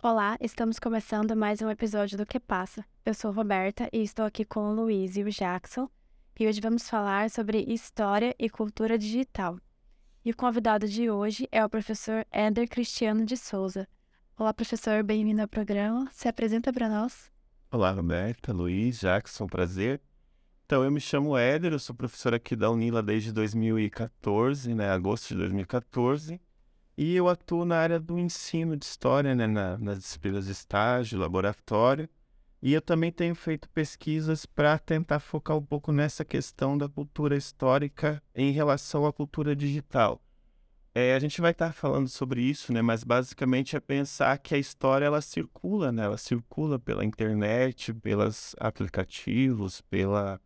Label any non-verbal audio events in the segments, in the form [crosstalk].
Olá, estamos começando mais um episódio do Que Passa. Eu sou Roberta e estou aqui com o Luiz e o Jackson. E hoje vamos falar sobre história e cultura digital. E o convidado de hoje é o professor Éder Cristiano de Souza. Olá, professor, bem-vindo ao programa. Se apresenta para nós. Olá, Roberta, Luiz, Jackson, prazer. Então, eu me chamo Éder, eu sou professor aqui da Unila desde 2014, né, agosto de 2014. E eu atuo na área do ensino de história, né, na, nas disciplinas de estágio, laboratório. E eu também tenho feito pesquisas para tentar focar um pouco nessa questão da cultura histórica em relação à cultura digital. É, a gente vai estar falando sobre isso, né, mas basicamente é pensar que a história ela circula, né, ela circula pela internet, pelos aplicativos, pela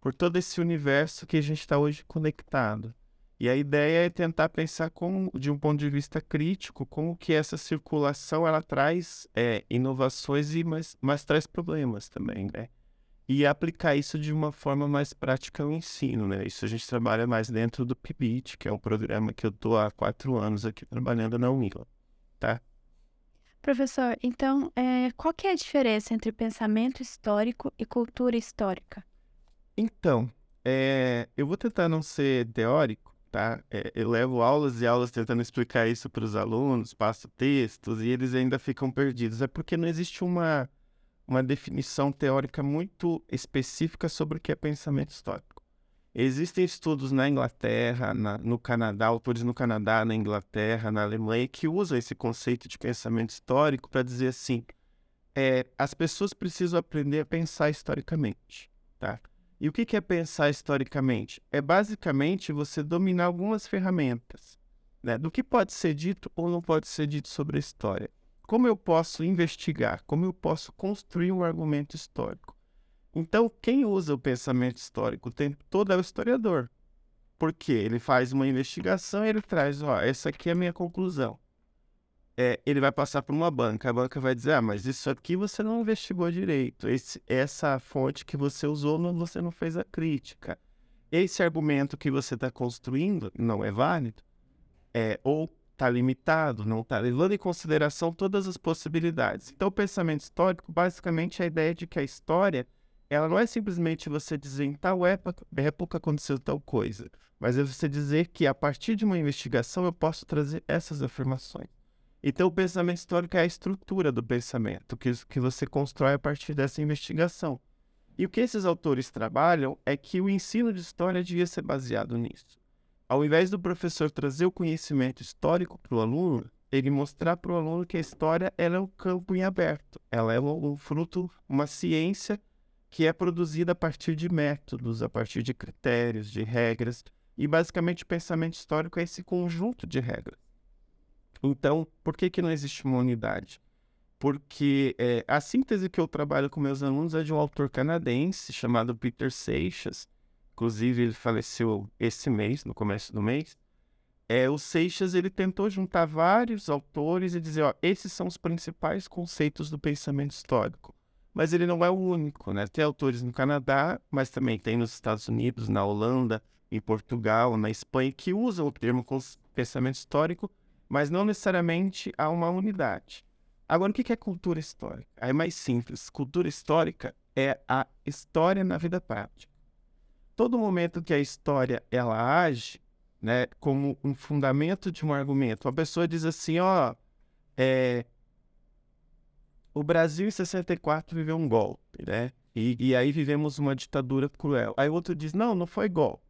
por todo esse universo que a gente está hoje conectado. E a ideia é tentar pensar como, de um ponto de vista crítico, como que essa circulação ela traz é, inovações e mas, mas traz problemas também, né? E aplicar isso de uma forma mais prática ao ensino, né? Isso a gente trabalha mais dentro do PIBIT, que é um programa que eu estou há quatro anos aqui trabalhando na Unila, tá? Professor, então, é, qual que é a diferença entre pensamento histórico e cultura histórica? Então, é, eu vou tentar não ser teórico, tá? É, eu levo aulas e aulas tentando explicar isso para os alunos, passo textos e eles ainda ficam perdidos. É porque não existe uma, uma definição teórica muito específica sobre o que é pensamento histórico. Existem estudos na Inglaterra, na, no Canadá, autores no Canadá, na Inglaterra, na Alemanha, que usam esse conceito de pensamento histórico para dizer assim: é, as pessoas precisam aprender a pensar historicamente, tá? E o que é pensar historicamente? É basicamente você dominar algumas ferramentas né, do que pode ser dito ou não pode ser dito sobre a história. Como eu posso investigar? Como eu posso construir um argumento histórico? Então, quem usa o pensamento histórico o tempo todo é o historiador. Porque ele faz uma investigação e ele traz, ó, essa aqui é a minha conclusão é, ele vai passar por uma banca. A banca vai dizer: ah, mas isso aqui você não investigou direito. Esse, essa fonte que você usou, não, você não fez a crítica. Esse argumento que você está construindo não é válido, é, ou está limitado, não está levando em consideração todas as possibilidades. Então, o pensamento histórico, basicamente, é a ideia de que a história ela não é simplesmente você dizer em tal época, época aconteceu tal coisa, mas é você dizer que a partir de uma investigação eu posso trazer essas afirmações. Então, o pensamento histórico é a estrutura do pensamento que, que você constrói a partir dessa investigação. E o que esses autores trabalham é que o ensino de história devia ser baseado nisso. Ao invés do professor trazer o conhecimento histórico para o aluno, ele mostrar para o aluno que a história ela é um campo em aberto, ela é um, um fruto, uma ciência que é produzida a partir de métodos, a partir de critérios, de regras. E basicamente o pensamento histórico é esse conjunto de regras. Então, por que, que não existe uma unidade? Porque é, a síntese que eu trabalho com meus alunos é de um autor canadense chamado Peter Seixas. Inclusive, ele faleceu esse mês, no começo do mês. É, o Seixas ele tentou juntar vários autores e dizer, ó, esses são os principais conceitos do pensamento histórico. Mas ele não é o único, né? Tem autores no Canadá, mas também tem nos Estados Unidos, na Holanda, em Portugal, na Espanha, que usam o termo pensamento histórico mas não necessariamente há uma unidade. Agora, o que é cultura histórica? É mais simples. Cultura histórica é a história na vida prática. Todo momento que a história ela age, né, como um fundamento de um argumento, a pessoa diz assim, ó, é, o Brasil em 64 viveu um golpe, né? E, e aí vivemos uma ditadura cruel. Aí outro diz, não, não foi golpe,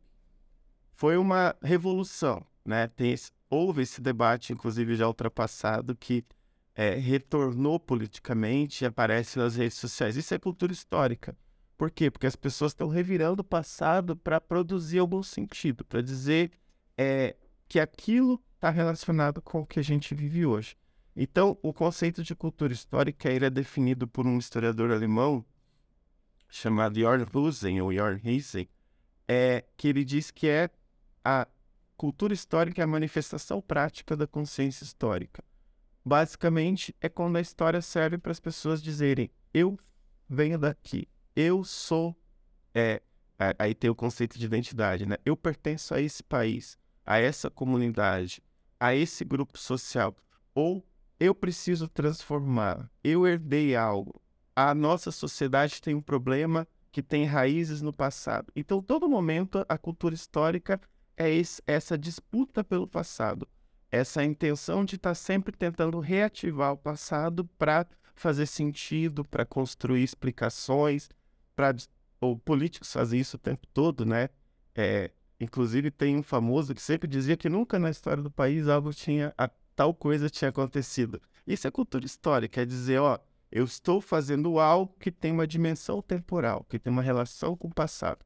foi uma revolução, né? Tem esse, houve esse debate, inclusive já ultrapassado, que é, retornou politicamente e aparece nas redes sociais. Isso é cultura histórica. Por quê? Porque as pessoas estão revirando o passado para produzir algum sentido, para dizer é, que aquilo está relacionado com o que a gente vive hoje. Então, o conceito de cultura histórica é definido por um historiador alemão chamado Jorn Husen, ou Jorn Hiesen, é, que ele diz que é a Cultura histórica é a manifestação prática da consciência histórica. Basicamente, é quando a história serve para as pessoas dizerem: eu venho daqui, eu sou. É, aí tem o conceito de identidade, né? Eu pertenço a esse país, a essa comunidade, a esse grupo social. Ou eu preciso transformar, eu herdei algo. A nossa sociedade tem um problema que tem raízes no passado. Então, todo momento, a cultura histórica é esse, essa disputa pelo passado, essa intenção de estar tá sempre tentando reativar o passado para fazer sentido, para construir explicações, para o políticos fazem isso o tempo todo, né? É, inclusive tem um famoso que sempre dizia que nunca na história do país algo tinha a, tal coisa tinha acontecido. Isso é cultura histórica, é dizer, ó, eu estou fazendo algo que tem uma dimensão temporal, que tem uma relação com o passado.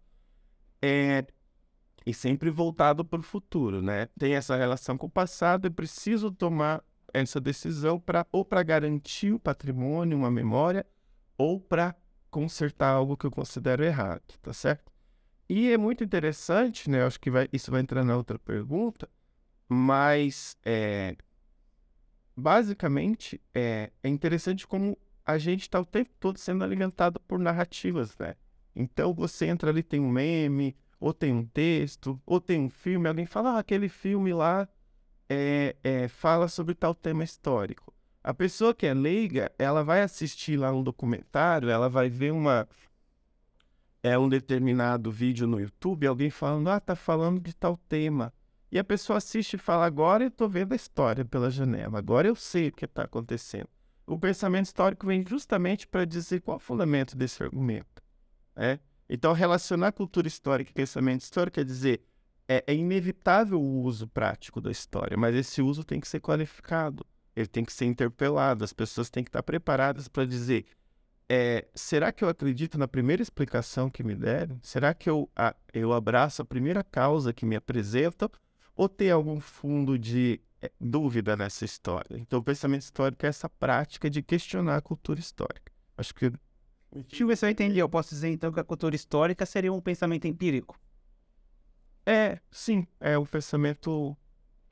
É, e sempre voltado para o futuro, né? Tem essa relação com o passado e preciso tomar essa decisão para ou para garantir o patrimônio, uma memória, ou para consertar algo que eu considero errado, tá certo? E é muito interessante, né? Acho que vai, isso vai entrar na outra pergunta, mas é, basicamente é, é interessante como a gente está o tempo todo sendo alimentado por narrativas, né? Então você entra ali, tem um meme, ou tem um texto, ou tem um filme, alguém fala, ah, aquele filme lá é, é, fala sobre tal tema histórico. A pessoa que é leiga, ela vai assistir lá um documentário, ela vai ver uma é um determinado vídeo no YouTube, alguém falando, ah, tá falando de tal tema. E a pessoa assiste e fala, agora eu tô vendo a história pela janela, agora eu sei o que está acontecendo. O pensamento histórico vem justamente para dizer qual é o fundamento desse argumento. Né? Então, relacionar cultura histórica e pensamento histórico quer dizer é, é, inevitável o uso prático da história, mas esse uso tem que ser qualificado, ele tem que ser interpelado, as pessoas têm que estar preparadas para dizer: é, será que eu acredito na primeira explicação que me deram? Será que eu, a, eu abraço a primeira causa que me apresentam? Ou tem algum fundo de é, dúvida nessa história? Então, o pensamento histórico é essa prática de questionar a cultura histórica. Acho que Deixa eu ver se eu entendi. Eu posso dizer então que a cultura histórica seria um pensamento empírico? É, sim. É o pensamento.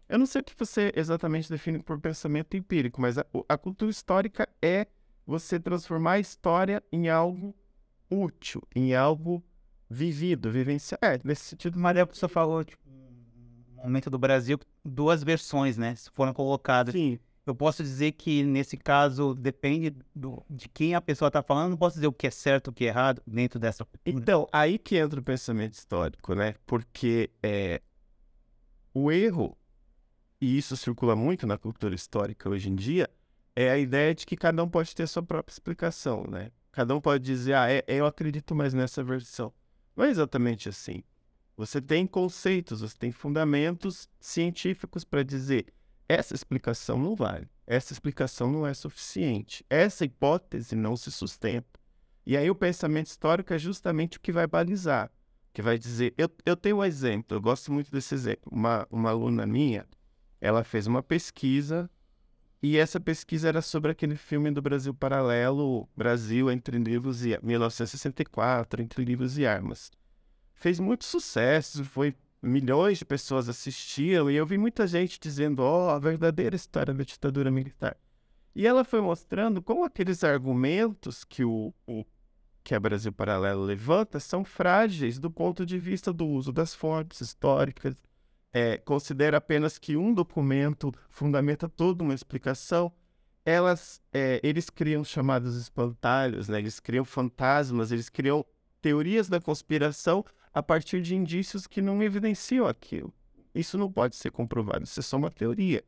Eu não sei o que você exatamente define por pensamento empírico, mas a, a cultura histórica é você transformar a história em algo útil, em algo vivido, vivenciado. É, nesse sentido. Maria, você falou, tipo, no momento do Brasil, duas versões, né? Foram colocadas. Sim eu posso dizer que nesse caso depende do, de quem a pessoa está falando, não posso dizer o que é certo, o que é errado dentro dessa. Então, aí que entra o pensamento histórico, né? Porque é, o erro, e isso circula muito na cultura histórica hoje em dia, é a ideia de que cada um pode ter sua própria explicação, né? Cada um pode dizer, ah, é, eu acredito mais nessa versão. Não é exatamente assim. Você tem conceitos, você tem fundamentos científicos para dizer essa explicação não vale. Essa explicação não é suficiente. Essa hipótese não se sustenta. E aí o pensamento histórico é justamente o que vai balizar, que vai dizer... Eu, eu tenho um exemplo, eu gosto muito desse exemplo. Uma, uma aluna minha, ela fez uma pesquisa e essa pesquisa era sobre aquele filme do Brasil Paralelo, Brasil entre livros e 1964, entre livros e armas. Fez muito sucesso, foi milhões de pessoas assistiam e eu vi muita gente dizendo, ó, oh, a verdadeira história da ditadura militar. E ela foi mostrando como aqueles argumentos que o, o que a Brasil Paralelo levanta são frágeis do ponto de vista do uso das fontes históricas. É, considera apenas que um documento fundamenta toda uma explicação. Elas, é, eles criam chamados espantalhos, né? eles criam fantasmas, eles criam teorias da conspiração a partir de indícios que não evidenciam aquilo. Isso não pode ser comprovado, isso é só uma teoria.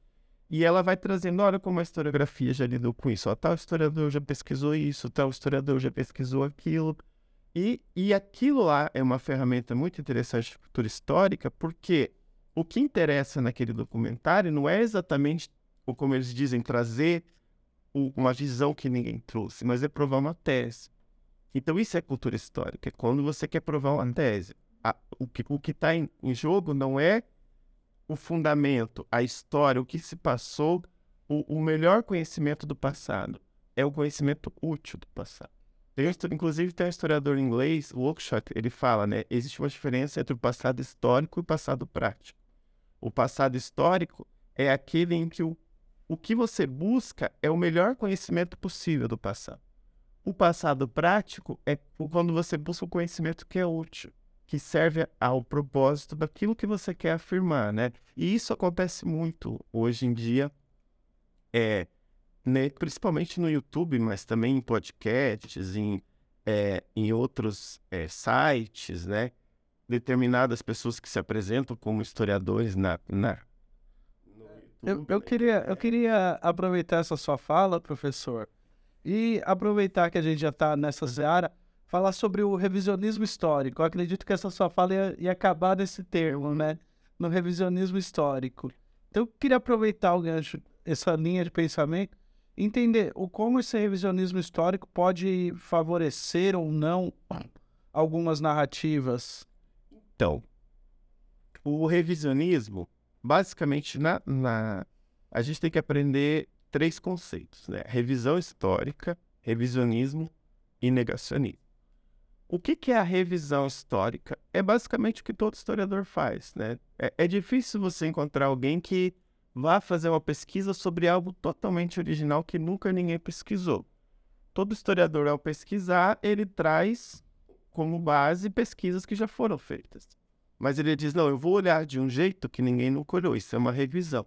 E ela vai trazendo, olha como a historiografia já lidou com isso. Ó, tal historiador já pesquisou isso, tal historiador já pesquisou aquilo. E, e aquilo lá é uma ferramenta muito interessante de cultura histórica, porque o que interessa naquele documentário não é exatamente, como eles dizem, trazer uma visão que ninguém trouxe, mas é provar uma tese. Então, isso é cultura histórica. É quando você quer provar uma tese. A, o que está em, em, jogo não é o fundamento, a história, o que se passou, o, o melhor conhecimento do passado. É o conhecimento útil do passado. Tem, inclusive, tem um historiador inglês, o Oakeshott, ele fala, né? Existe uma diferença entre o passado histórico e o passado prático. O passado histórico é aquele em que o, o que você busca é o melhor conhecimento possível do passado. O passado prático é quando você busca o conhecimento que é útil, que serve ao propósito daquilo que você quer afirmar, né? E isso acontece muito hoje em dia. É, né, principalmente no YouTube, mas também em podcasts, em, é, em outros é, sites, né? Determinadas pessoas que se apresentam como historiadores na, na eu, eu, queria, eu queria aproveitar essa sua fala, professor, e aproveitar que a gente já está nessa seara, falar sobre o revisionismo histórico. Eu acredito que essa sua fala ia, ia acabar nesse termo, né? No revisionismo histórico. Então, eu queria aproveitar o gancho, essa linha de pensamento, entender o como esse revisionismo histórico pode favorecer ou não algumas narrativas. Então, o revisionismo basicamente, na, na, a gente tem que aprender três conceitos, né? Revisão histórica, revisionismo e negacionismo. O que, que é a revisão histórica? É basicamente o que todo historiador faz, né? É, é difícil você encontrar alguém que vá fazer uma pesquisa sobre algo totalmente original que nunca ninguém pesquisou. Todo historiador, ao pesquisar, ele traz como base pesquisas que já foram feitas. Mas ele diz, não, eu vou olhar de um jeito que ninguém nunca olhou. Isso é uma revisão.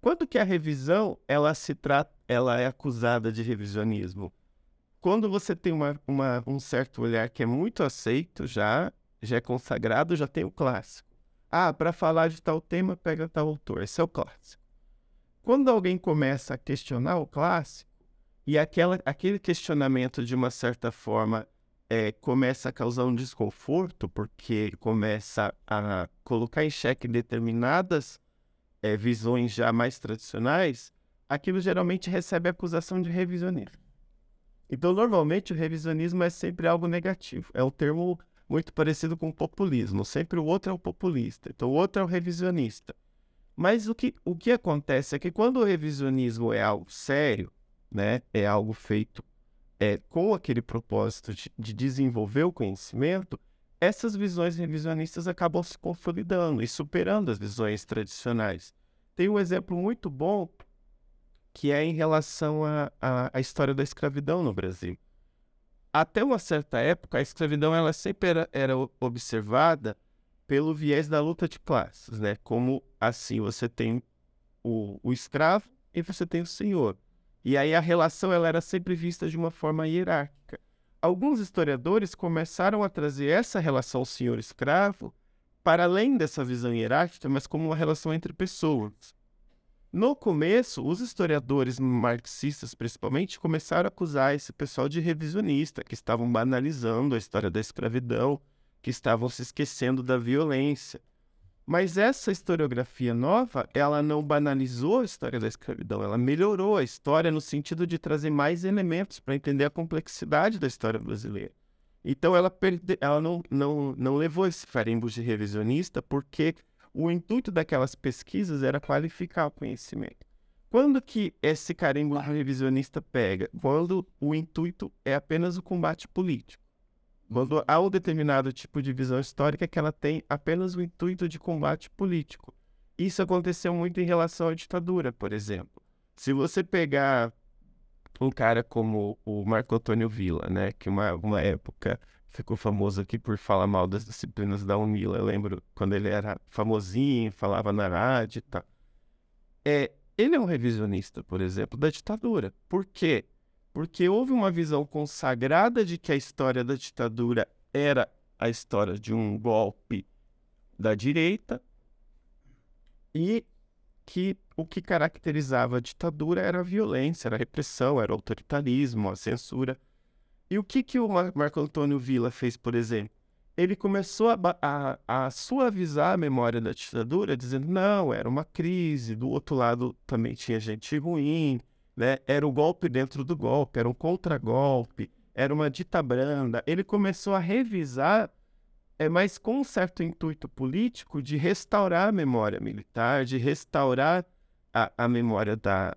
Quando que a revisão, ela se trata, ela é acusada de revisionismo? Quando você tem uma, uma, um certo olhar que é muito aceito já, já é consagrado, já tem o clássico. Ah, para falar de tal tema, pega tal autor. Esse é o clássico. Quando alguém começa a questionar o clássico, e aquela, aquele questionamento, de uma certa forma, é, começa a causar um desconforto, porque começa a colocar em xeque determinadas é, visões já mais tradicionais, aquilo geralmente recebe a acusação de revisionismo. Então, normalmente, o revisionismo é sempre algo negativo. É um termo muito parecido com o populismo. Sempre o outro é o populista, então o outro é o revisionista. Mas o que, o que acontece é que quando o revisionismo é algo sério, né, é algo feito é, com aquele propósito de, de desenvolver o conhecimento, essas visões revisionistas acabam se consolidando e superando as visões tradicionais. Tem um exemplo muito bom que é em relação à história da escravidão no Brasil. Até uma certa época, a escravidão ela sempre era, era observada pelo viés da luta de classes, né? Como assim você tem o, o escravo e você tem o senhor. E aí a relação ela era sempre vista de uma forma hierárquica. Alguns historiadores começaram a trazer essa relação senhor-escravo para além dessa visão hierárquica, mas como uma relação entre pessoas. No começo, os historiadores marxistas, principalmente, começaram a acusar esse pessoal de revisionista, que estavam banalizando a história da escravidão, que estavam se esquecendo da violência. Mas essa historiografia nova, ela não banalizou a história da escravidão, ela melhorou a história no sentido de trazer mais elementos para entender a complexidade da história brasileira. Então ela, perde... ela não, não, não levou esse farimbo de revisionista porque o intuito daquelas pesquisas era qualificar o conhecimento. Quando que esse carimbo revisionista pega? Quando o intuito é apenas o combate político. Quando há um determinado tipo de visão histórica que ela tem apenas o intuito de combate político. Isso aconteceu muito em relação à ditadura, por exemplo. Se você pegar um cara como o Marco Antônio Villa, né, que uma, uma época ficou famoso aqui por falar mal das disciplinas da Unila. Eu lembro quando ele era famosinho, falava na rádio e tal. É, ele é um revisionista, por exemplo, da ditadura. Por quê? Porque houve uma visão consagrada de que a história da ditadura era a história de um golpe da direita e que o que caracterizava a ditadura era a violência, era a repressão, era o autoritarismo, a censura. E o que, que o Marco Antônio Villa fez, por exemplo? Ele começou a, a, a suavizar a memória da ditadura, dizendo, não, era uma crise, do outro lado também tinha gente ruim, né? Era o golpe dentro do golpe, era um contragolpe, era uma dita branda. Ele começou a revisar, é, mas com um certo intuito político de restaurar a memória militar, de restaurar a, a memória da,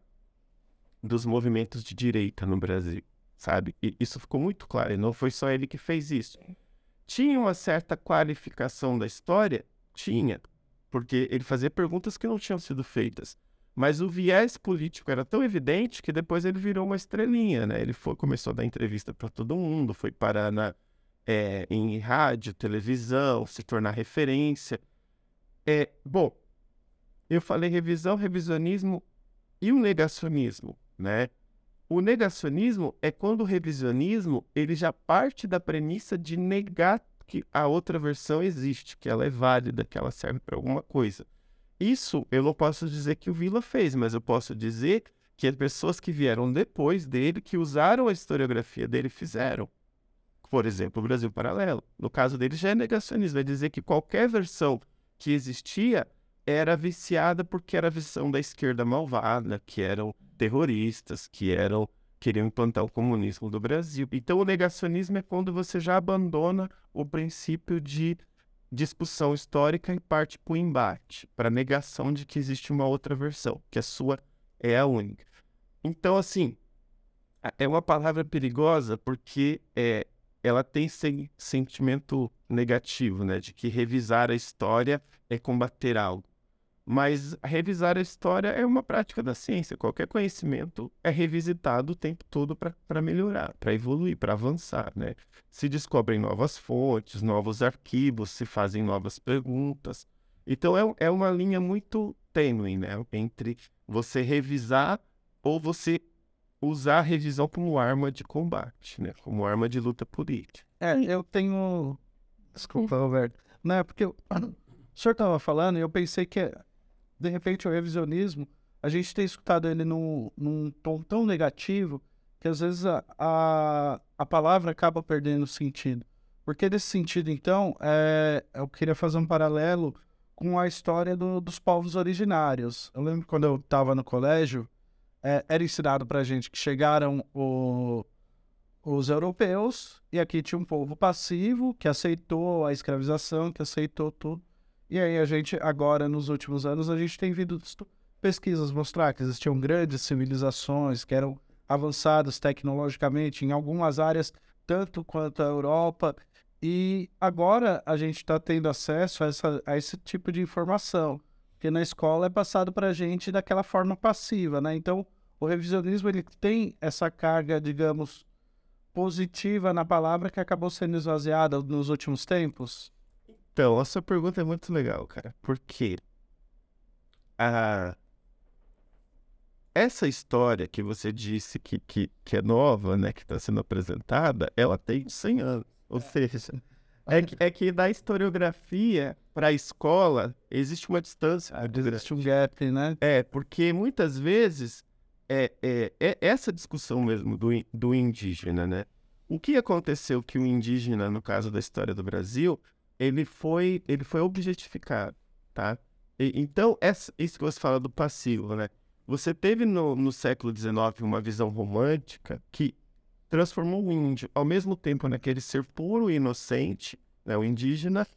dos movimentos de direita no Brasil, sabe? E isso ficou muito claro, e não foi só ele que fez isso. Tinha uma certa qualificação da história? Tinha, porque ele fazia perguntas que não tinham sido feitas. Mas o viés político era tão evidente que depois ele virou uma estrelinha, né? Ele foi, começou a dar entrevista para todo mundo, foi parar na, é, em rádio, televisão, se tornar referência. É, bom, eu falei revisão, revisionismo e o negacionismo, né? O negacionismo é quando o revisionismo ele já parte da premissa de negar que a outra versão existe, que ela é válida, que ela serve para alguma coisa. Isso eu não posso dizer que o Vila fez, mas eu posso dizer que as pessoas que vieram depois dele, que usaram a historiografia dele, fizeram. Por exemplo, o Brasil Paralelo. No caso dele já é negacionismo, é dizer que qualquer versão que existia era viciada porque era a visão da esquerda malvada, que eram terroristas, que eram queriam implantar o comunismo do Brasil. Então o negacionismo é quando você já abandona o princípio de discussão histórica e parte para o embate, para a negação de que existe uma outra versão, que a sua é a única. Então, assim, é uma palavra perigosa porque é, ela tem esse sentimento negativo, né, de que revisar a história é combater algo. Mas revisar a história é uma prática da ciência. Qualquer conhecimento é revisitado o tempo todo para melhorar, para evoluir, para avançar. Né? Se descobrem novas fontes, novos arquivos, se fazem novas perguntas. Então é, é uma linha muito tênue né? entre você revisar ou você usar a revisão como arma de combate, né? como arma de luta política. É, eu tenho. Desculpa, Roberto. Não, é porque eu... [clears throat] o senhor estava falando e eu pensei que de repente, o revisionismo, a gente tem escutado ele num, num tom tão negativo que às vezes a, a, a palavra acaba perdendo sentido. Porque nesse sentido, então, é, eu queria fazer um paralelo com a história do, dos povos originários. Eu lembro quando eu estava no colégio, é, era ensinado para gente que chegaram o, os europeus e aqui tinha um povo passivo que aceitou a escravização, que aceitou tudo. E aí a gente, agora, nos últimos anos, a gente tem visto pesquisas mostrar que existiam grandes civilizações que eram avançadas tecnologicamente em algumas áreas, tanto quanto a Europa. E agora a gente está tendo acesso a, essa, a esse tipo de informação, que na escola é passado para a gente daquela forma passiva, né? Então, o revisionismo ele tem essa carga, digamos, positiva na palavra que acabou sendo esvaziada nos últimos tempos. Então, essa pergunta é muito legal, cara. Porque a... essa história que você disse que, que, que é nova, né, que está sendo apresentada, ela tem 100 anos. Ou seja, [laughs] é que, é que da historiografia para a escola existe uma distância. Ah, existe um gap, né? É, porque muitas vezes é, é, é essa discussão mesmo do, do indígena, né? O que aconteceu que o indígena, no caso da história do Brasil, ele foi, ele foi objetificado, tá? E, então, essa, isso que você fala do passivo, né? Você teve no, no século XIX uma visão romântica que transformou o índio, ao mesmo tempo naquele ser puro e inocente, né, o indígena,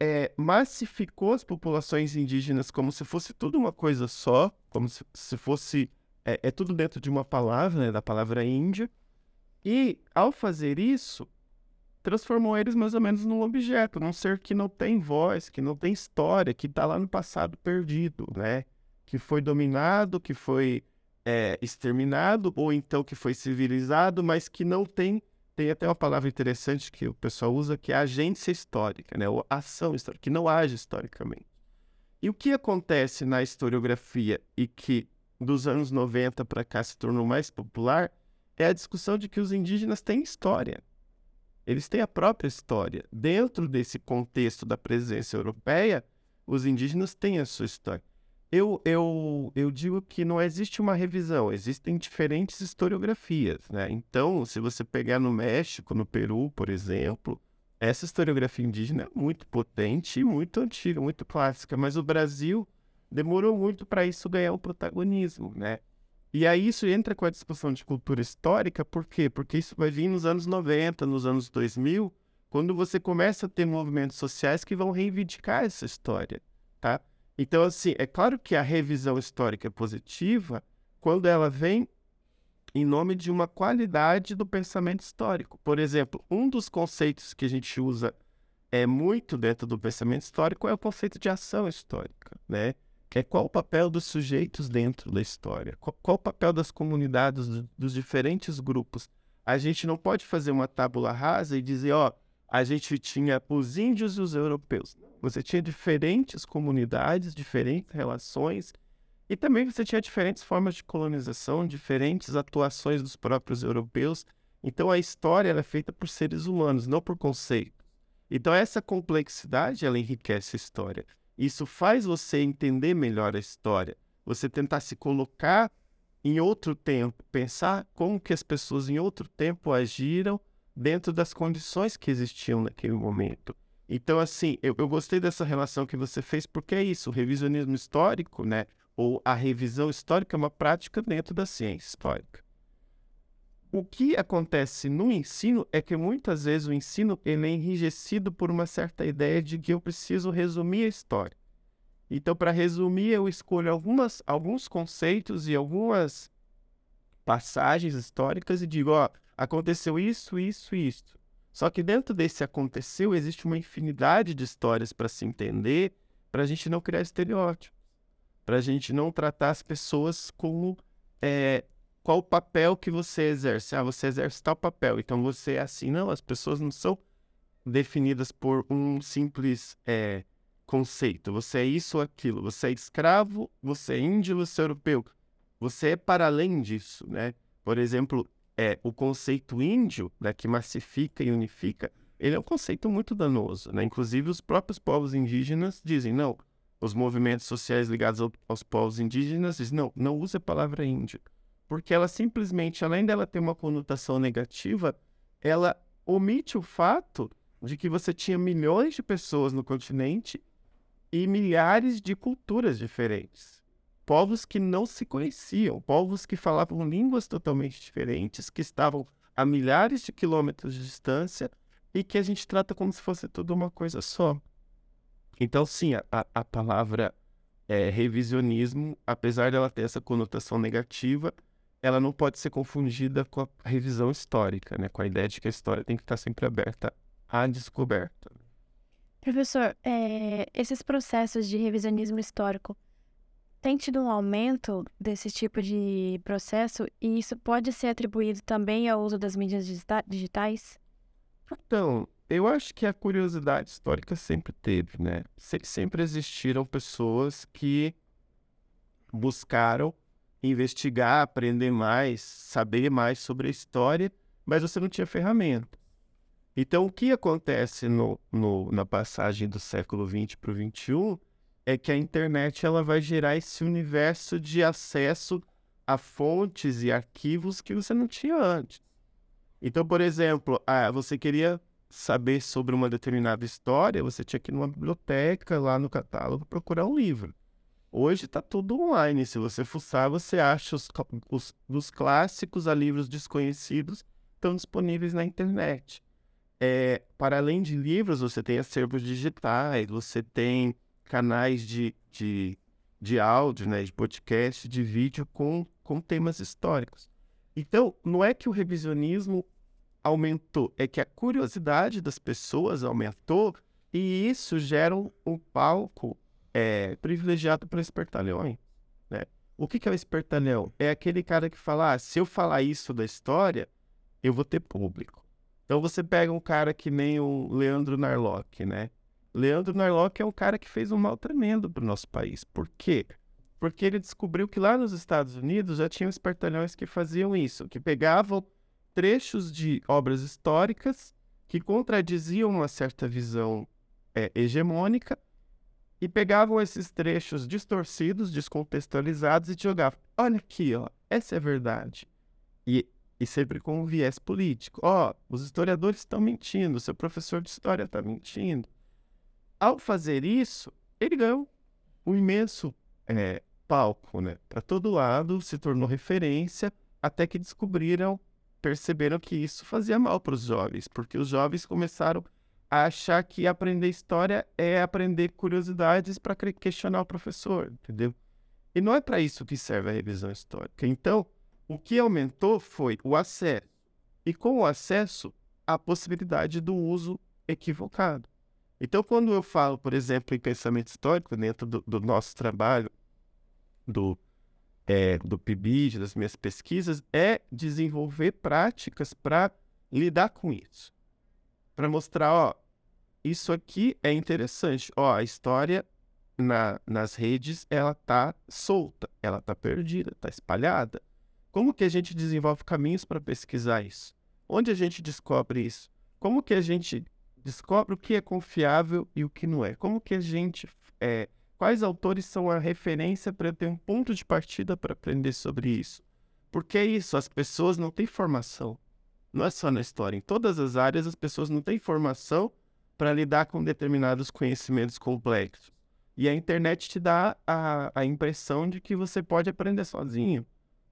é, massificou as populações indígenas como se fosse tudo uma coisa só, como se, se fosse. É, é, tudo dentro de uma palavra, né, da palavra índia. E, ao fazer isso, transformou eles mais ou menos num objeto, num ser que não tem voz, que não tem história, que está lá no passado perdido, né? Que foi dominado, que foi é, exterminado, ou então que foi civilizado, mas que não tem. Tem até uma palavra interessante que o pessoal usa, que é agência histórica, né? Ou ação histórica, que não age historicamente. E o que acontece na historiografia e que dos anos 90 para cá se tornou mais popular é a discussão de que os indígenas têm história eles têm a própria história. Dentro desse contexto da presença europeia, os indígenas têm a sua história. Eu, eu, eu digo que não existe uma revisão, existem diferentes historiografias. Né? Então, se você pegar no México, no Peru, por exemplo, essa historiografia indígena é muito potente e muito antiga, muito clássica, mas o Brasil demorou muito para isso ganhar o protagonismo. Né? E aí isso entra com a discussão de cultura histórica, por quê? Porque isso vai vir nos anos 90, nos anos 2000, quando você começa a ter movimentos sociais que vão reivindicar essa história, tá? Então, assim, é claro que a revisão histórica é positiva quando ela vem em nome de uma qualidade do pensamento histórico. Por exemplo, um dos conceitos que a gente usa é muito dentro do pensamento histórico é o conceito de ação histórica, né? Que é qual o papel dos sujeitos dentro da história, qual, qual o papel das comunidades, dos, diferentes grupos. A gente não pode fazer uma tábula rasa e dizer, ó, a gente tinha os índios e os europeus. Você tinha diferentes comunidades, diferentes relações, E também você tinha diferentes formas de colonização, diferentes atuações dos próprios europeus. Então a história é feita por seres humanos, não por conceitos. Então essa complexidade ela enriquece a história. Isso faz você entender melhor a história. Você tentar se colocar em outro tempo, pensar como que as pessoas em outro tempo agiram dentro das condições que existiam naquele momento. Então, assim, eu, eu gostei dessa relação que você fez, porque é isso, o revisionismo histórico, né? Ou a revisão histórica é uma prática dentro da ciência histórica. O que acontece no ensino é que muitas vezes o ensino ele é enrijecido por uma certa ideia de que eu preciso resumir a história. Então, para resumir, eu escolho algumas, alguns conceitos e algumas passagens históricas e digo, ó, aconteceu isso, isso e isso. Só que dentro desse aconteceu existe uma infinidade de histórias para se entender, para a gente não criar estereótipos, para a gente não tratar as pessoas como é, qual o papel que você exerce. Ah, você exerce tal papel, então você é assim. Não, as pessoas não são definidas por um simples é, conceito. Você é isso ou aquilo. Você é escravo, você é índio, você é europeu. Você é para além disso, né? Por exemplo, é o conceito índio, né, que massifica e unifica, ele é um conceito muito danoso, né? Inclusive os próprios povos indígenas dizem não. Os movimentos sociais ligados ao, aos povos indígenas dizem não, não use a palavra índio, porque ela simplesmente, além dela ter uma conotação negativa, ela omite o fato de que você tinha milhões de pessoas no continente e milhares de culturas diferentes. Povos que não se conheciam, povos que falavam línguas totalmente diferentes, que estavam a milhares de quilômetros de distância e que a gente trata como se fosse tudo uma coisa só. Então, sim, a, a palavra é, revisionismo, apesar dela ter essa conotação negativa, ela não pode ser confundida com a revisão histórica, né? com a ideia de que a história tem que estar sempre aberta à descoberta. Professor, é, esses processos de revisionismo histórico têm tido um aumento desse tipo de processo e isso pode ser atribuído também ao uso das mídias digitais? Então, eu acho que a curiosidade histórica sempre teve, né? Se, sempre existiram pessoas que buscaram investigar, aprender mais, saber mais sobre a história, mas você não tinha ferramenta. Então, o que acontece no, no, na passagem do século XX para o XXI é que a internet ela vai gerar esse universo de acesso a fontes e arquivos que você não tinha antes. Então, por exemplo, ah, você queria saber sobre uma determinada história, você tinha que ir numa biblioteca, lá no catálogo, procurar um livro. Hoje está tudo online. Se você fuçar, você acha os, os, os clássicos a livros desconhecidos estão disponíveis na internet é, para além de livros, você tem acervos digitais, você tem canais de, de, de áudio, né, de podcast, de vídeo com, com temas históricos. Então, não é que o revisionismo aumentou, é que a curiosidade das pessoas aumentou e isso gera um, um palco é, privilegiado para espertalhões. Né? O que, que é o espertalhão? É aquele cara que fala, ah, se eu falar isso da história, eu vou ter público. Então você pega um cara que nem o Leandro Narlock, né? Leandro Narlock é um cara que fez um mal tremendo para o nosso país. Por quê? Porque ele descobriu que lá nos Estados Unidos já tinham espertalhões que faziam isso, que pegavam trechos de obras históricas que contradiziam uma certa visão é, hegemônica e pegavam esses trechos distorcidos, descontextualizados e jogavam. Olha aqui, ó, essa é a verdade. E e sempre com um viés político. Ó, os historiadores estão mentindo, seu professor de história está mentindo. Ao fazer isso, ele ganhou um imenso é, palco, né? Para todo lado, se tornou referência, até que descobriram, perceberam que isso fazia mal para os jovens, porque os jovens começaram a achar que aprender história é aprender curiosidades para questionar o professor, entendeu? E não é para isso que serve a revisão histórica. Então, o que aumentou foi o acesso. E com o acesso, a possibilidade do uso equivocado. Então, quando eu falo, por exemplo, em pensamento histórico, dentro do, do nosso trabalho, do, é, do PIBID, das minhas pesquisas, é desenvolver práticas para lidar com isso. Para mostrar, ó, isso aqui é interessante. Ó, a história na, nas redes, ela tá solta, ela tá perdida, tá espalhada. Como que a gente desenvolve caminhos para pesquisar isso? Onde a gente descobre isso? Como que a gente descobre o que é confiável e o que não é? Como que a gente é, quais autores são a referência para eu ter um ponto de partida para aprender sobre isso? Porque é isso, as pessoas não têm formação. Não é só na história, em todas as áreas as pessoas não têm formação para lidar com determinados conhecimentos complexos. E a internet te dá a, a impressão de que você pode aprender sozinho.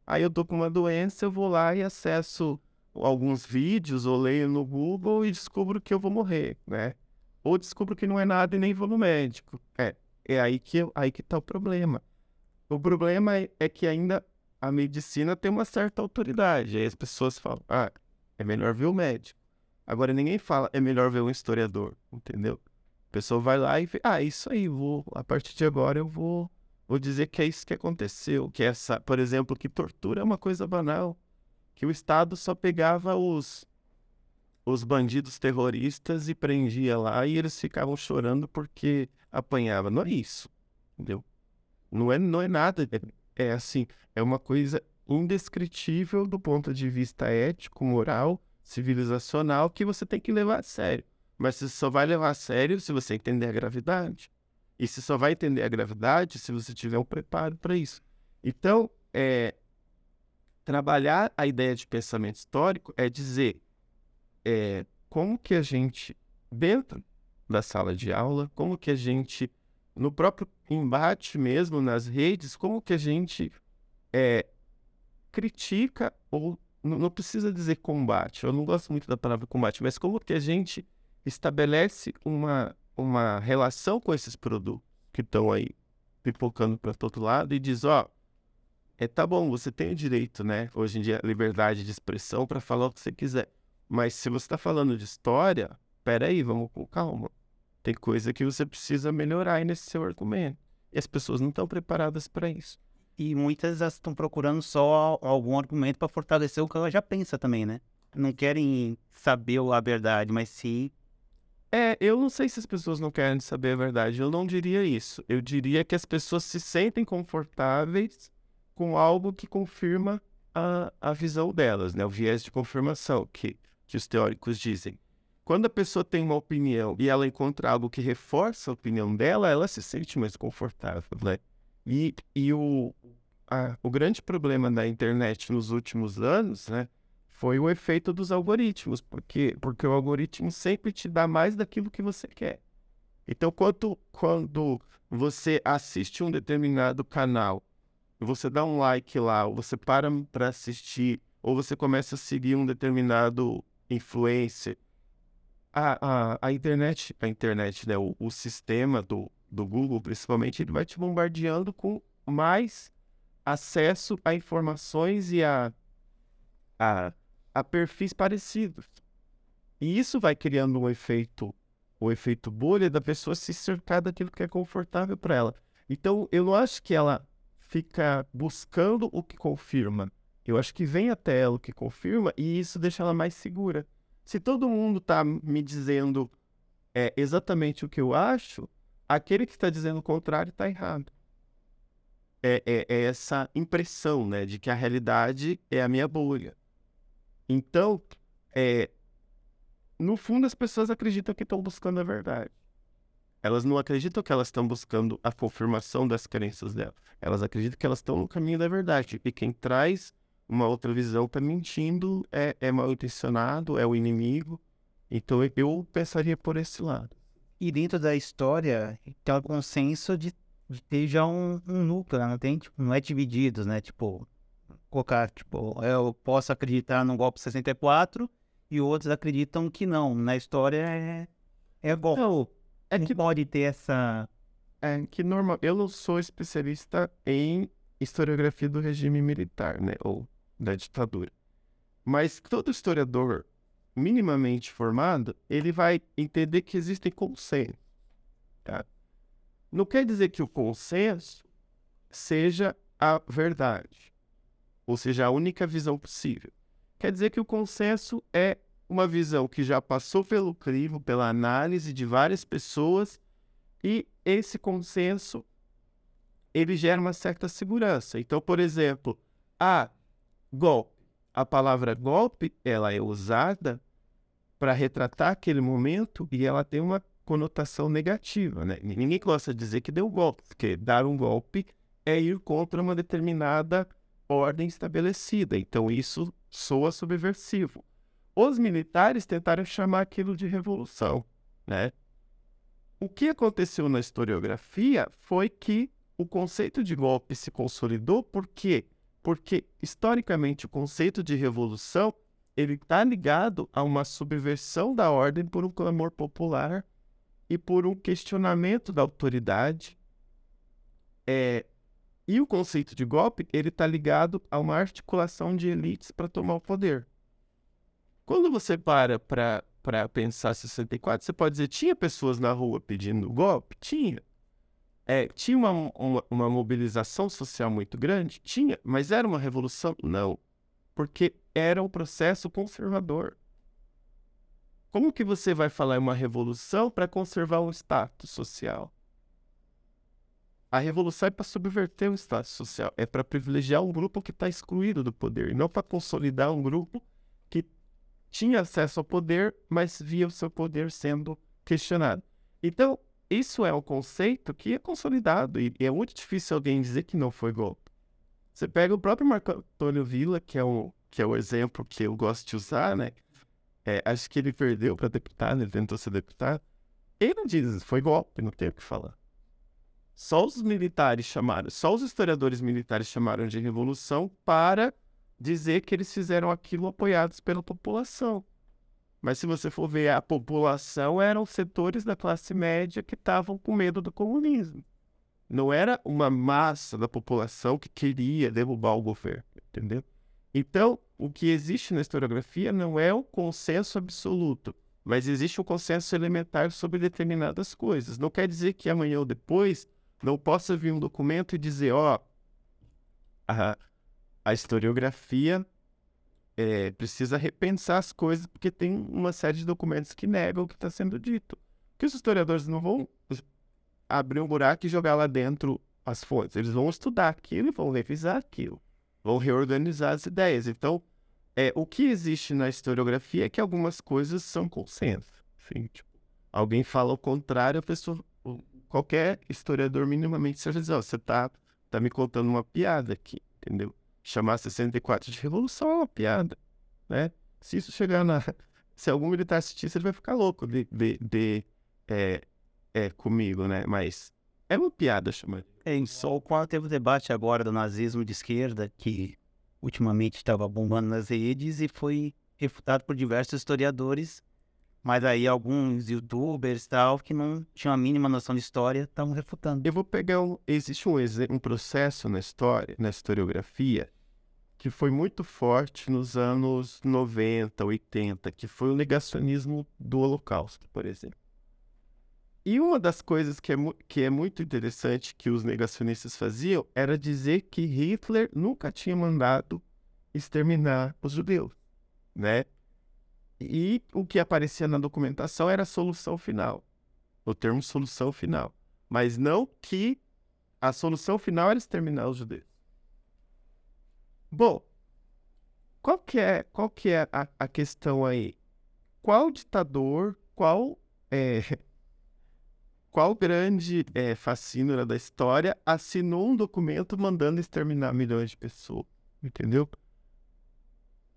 Aí eu tô com uma doença, eu vou lá e acesso alguns vídeos ou leio no Google e descubro que eu vou morrer, né? Ou descubro que não é nada e nem vou no médico. É, é aí que, aí que tá o problema. O problema é, é que ainda a medicina tem uma certa autoridade. Aí as pessoas falam, ah, é melhor ver o médico. Agora ninguém fala, é melhor ver um historiador, entendeu? A pessoa vai lá e vê, ah, isso aí, vou, a partir de agora eu vou, vou dizer que é isso que aconteceu, que essa, por exemplo, que tortura é uma coisa banal, que o Estado só pegava os os bandidos terroristas e prendia lá e eles ficavam chorando porque apanhava. Não é isso, entendeu? Não é, não é nada, é, é assim, é uma coisa indescritível do ponto de vista ético, moral, civilizacional que você tem que levar a sério. Mas você só vai levar a sério se você entender a gravidade. E você só vai entender a gravidade se você tiver um preparo para isso. Então, é, trabalhar a ideia de pensamento histórico é dizer é, como que a gente, dentro da sala de aula, como que a gente, no próprio embate mesmo, nas redes, como que a gente é, critica ou não, precisa dizer combate, eu não gosto muito da palavra combate, mas como que a gente estabelece uma, uma relação com esses produtos que estão aí pipocando para todo lado e diz, ó, é tá bom, você tem o direito, né? Hoje em dia, liberdade de expressão para falar o que você quiser. Mas se você está falando de história, peraí, vamos com calma. Tem coisa que você precisa melhorar aí nesse seu argumento. E as pessoas não estão preparadas para isso. E muitas estão procurando só algum argumento para fortalecer o que ela já pensa também, né? Não querem saber a verdade, mas sim. É, eu não sei se as pessoas não querem saber a verdade. Eu não diria isso. Eu diria que as pessoas se sentem confortáveis com algo que confirma a, a visão delas, né? O viés de confirmação que, que os teóricos dizem. Quando a pessoa tem uma opinião e ela encontra algo que reforça a opinião dela, ela se sente mais confortável, né? E, e o, a, o grande problema da internet nos últimos anos, né, foi o efeito dos algoritmos, porque, porque o algoritmo sempre te dá mais daquilo que você quer. Então, quando, quando você assiste um determinado canal, você dá um like lá, ou você para para assistir, ou você começa a seguir um determinado influencer, a, a, a internet, a internet, né, o, o sistema do, do Google, principalmente, ele vai te bombardeando com mais acesso a informações e a, a, a perfis parecidos. E isso vai criando um efeito, o um efeito bolha da pessoa se cercar daquilo que é confortável para ela. Então, eu não acho que ela fica buscando o que confirma. Eu acho que vem até ela o que confirma e isso deixa ela mais segura. Se todo mundo está me dizendo é, exatamente o que eu acho, aquele que está dizendo o contrário está errado. É, é, é, essa impressão né, de que a realidade é a minha bolha. Então, é, no fundo, as pessoas acreditam que estão buscando a verdade. Elas não acreditam que elas estão buscando a confirmação das crenças delas. Elas acreditam que elas estão no caminho da verdade. E quem traz uma outra visão está mentindo, é, é mal intencionado, é o inimigo. Então eu pensaria por esse lado. E dentro da história, tem o consenso de, de ter já um, um núcleo, né? não tem? Tipo, não é divididos, né? Tipo, colocar, tipo, eu posso acreditar no golpe 64 e outros acreditam que não. Na história é, é golpe. Não, é que pode ter essa. É que normal. Eu não sou especialista em historiografia do regime militar, né? Ou da ditadura. Mas todo historiador minimamente formado, ele vai entender que existem consensos. Tá? Não quer dizer que o consenso seja a verdade, ou seja, a única visão possível. Quer dizer que o consenso é uma visão que já passou pelo crivo, pela análise de várias pessoas e esse consenso ele gera uma certa segurança. Então, por exemplo, a golpe, a palavra golpe, ela é usada para retratar aquele momento e ela tem uma conotação negativa, né? Ninguém gosta de dizer que deu golpe, porque dar um golpe é ir contra uma determinada ordem estabelecida. Então isso soa subversivo. Os militares tentaram chamar aquilo de revolução, né? O que aconteceu na historiografia foi que o conceito de golpe se consolidou por quê? Porque historicamente o conceito de revolução ele está ligado a uma subversão da ordem por um clamor popular e por um questionamento da autoridade. É, e o conceito de golpe ele está ligado a uma articulação de elites para tomar o poder. Quando você para para pensar 64, você pode dizer, tinha pessoas na rua pedindo golpe? Tinha. É, tinha uma, uma, uma mobilização social muito grande? Tinha. Mas era uma revolução? Não. Porque era um processo conservador. Como que você vai falar em uma revolução para conservar um status social? A revolução é para subverter o status social, é para privilegiar um grupo que está excluído do poder, e não para consolidar um grupo que tinha acesso ao poder, mas via o seu poder sendo questionado. Então, isso é um conceito que é consolidado e, é muito difícil alguém dizer que não foi golpe. Você pega o próprio Marco Antônio Villa, que é, um, que é o exemplo que eu gosto de usar, né? É, acho que ele perdeu para deputado, ele tentou ser deputado. Ele não diz, foi golpe, não tem o que falar. Só os militares chamaram, só os historiadores militares chamaram de revolução para dizer que eles fizeram aquilo apoiados pela população. Mas se você for ver a população, eram setores da classe média que estavam com medo do comunismo. Não era uma massa da população que queria derrubar o governo, entendeu? Então, o que existe na historiografia não é um consenso absoluto, mas existe um consenso elementar sobre determinadas coisas. Não quer dizer que amanhã ou depois não possa vir um documento e dizer, ó, a, a historiografia é, precisa repensar as coisas, porque tem uma série de documentos que negam o que está sendo dito. Que os historiadores não vão abrir um buraco e jogar lá dentro as fontes. Eles vão estudar aquilo e vão revisar aquilo vão reorganizar as ideias. Então, é, o que existe na historiografia é que algumas coisas são consenso. Assim, tipo, alguém fala o contrário, a pessoa, qualquer historiador minimamente dizer, oh, você tá, tá me contando uma piada aqui, entendeu? Chamar 64 de revolução é uma piada, né? Se isso chegar na... [laughs] Se algum militar assistir, ele vai ficar louco de, de, de é, é, comigo, né? Mas é uma piada chamar. Só quando teve o debate agora do nazismo de esquerda, que ultimamente estava bombando nas redes e foi refutado por diversos historiadores, mas aí alguns youtubers e tal, que não tinham a mínima noção de história, estavam refutando. Eu vou pegar um. Existe um, um processo na história, na historiografia, que foi muito forte nos anos 90, 80, que foi o negacionismo do Holocausto, por exemplo. E uma das coisas que é, que é muito interessante que os negacionistas faziam era dizer que Hitler nunca tinha mandado exterminar os judeus, né? E o que aparecia na documentação era a solução final, o termo solução final, mas não que a solução final era exterminar os judeus. Bom, qual que é, qual que é a, a questão aí? Qual ditador, qual é, qual grande é, fascínora da história assinou um documento mandando exterminar milhões de pessoas? Entendeu?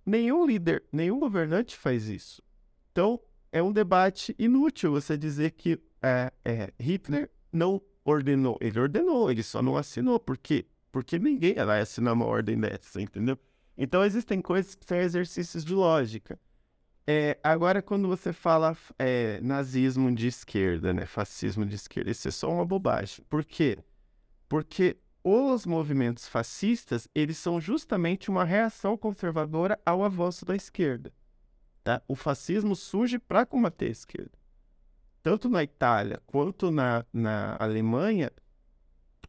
Nenhum líder, nenhum governante faz isso. Então, é um debate inútil você dizer que é, é, Hitler não ordenou. Ele ordenou, ele só não assinou. Por quê? Porque ninguém vai assinar uma ordem dessa, entendeu? Então, existem coisas que são exercícios de lógica. É, agora, quando você fala é, nazismo de esquerda, né, fascismo de esquerda, isso é só uma bobagem. Por quê? Porque os movimentos fascistas, eles são justamente uma reação conservadora ao avanço da esquerda. Tá? O fascismo surge para combater a esquerda. Tanto na Itália quanto na, na Alemanha,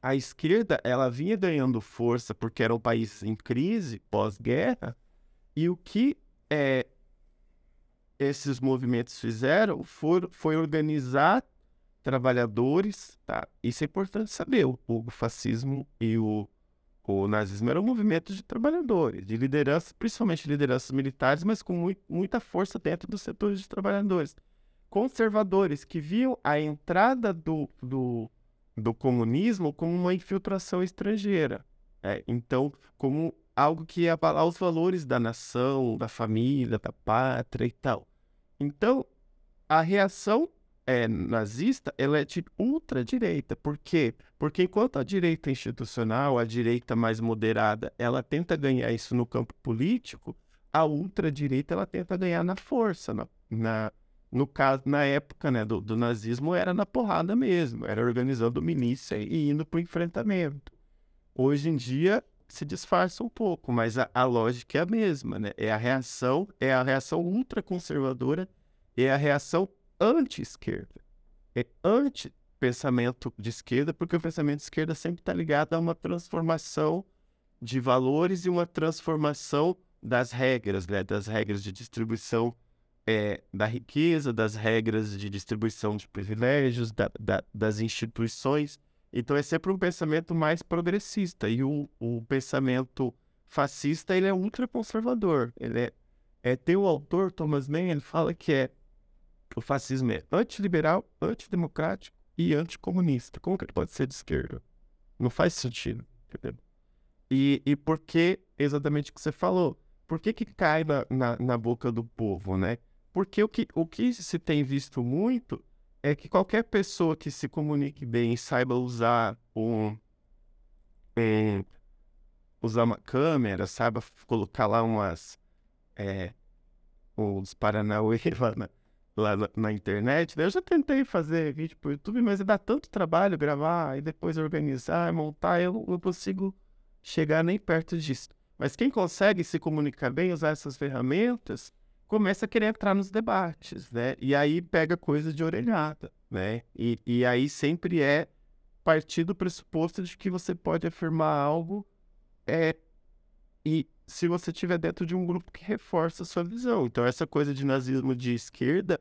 a esquerda ela vinha ganhando força porque era um país em crise pós-guerra, e o que é, esses movimentos fizeram foi, organizar trabalhadores, tá? Isso é importante saber. O, o fascismo e o, o nazismo eram movimentos de trabalhadores, de liderança, principalmente lideranças militares, mas com muito, muita força dentro dos setores de trabalhadores. Conservadores que viam a entrada do, do, do comunismo como uma infiltração estrangeira. É, então, como algo que ia abalar os valores da nação, da família, da pátria e tal. Então, a reação é, nazista ela é de ultradireita. Por quê? Porque enquanto a direita institucional, a direita mais moderada, ela tenta ganhar isso no campo político, a ultradireita ela tenta ganhar na força, na, na no caso, na época né, do, do, nazismo, era na porrada mesmo, era organizando milícia e indo para o enfrentamento. Hoje em dia se disfarça um pouco, mas a, a lógica é a mesma, né? É a reação, é a reação ultraconservadora, é a reação anti-esquerda. É anti-pensamento de esquerda, porque o pensamento de esquerda sempre está ligado a uma transformação de valores e uma transformação das regras, né? das regras de distribuição é, da riqueza, das regras de distribuição de privilégios, da, da, das instituições. Então é sempre um pensamento mais progressista. E o, o pensamento fascista ele é ultraconservador. Ele é, é, tem o autor, Thomas Mann, ele fala que é o fascismo é antiliberal, antidemocrático e anticomunista. Como que ele pode ser de esquerda? Não faz sentido, entendeu? E, e por que exatamente o que você falou? Por que, que cai na, na, na, boca do povo, né? Porque o que, o que se tem visto muito é que qualquer pessoa que se comunique bem, saiba usar um, é, usar uma câmera, saiba colocar lá umas é, uns Paranauê [laughs] lá na, lá na, internet. Eu já tentei fazer vídeo pro YouTube, mas dá tanto trabalho gravar e depois organizar, montar, eu não consigo chegar nem perto disso. Mas quem consegue se comunicar bem, usar essas ferramentas, começa a querer entrar nos debates, né? E aí pega coisa de orelhada, né? E, e aí sempre é partir do pressuposto de que você pode afirmar algo é, e se você estiver dentro de um grupo que reforça a sua visão. Então, essa coisa de nazismo de esquerda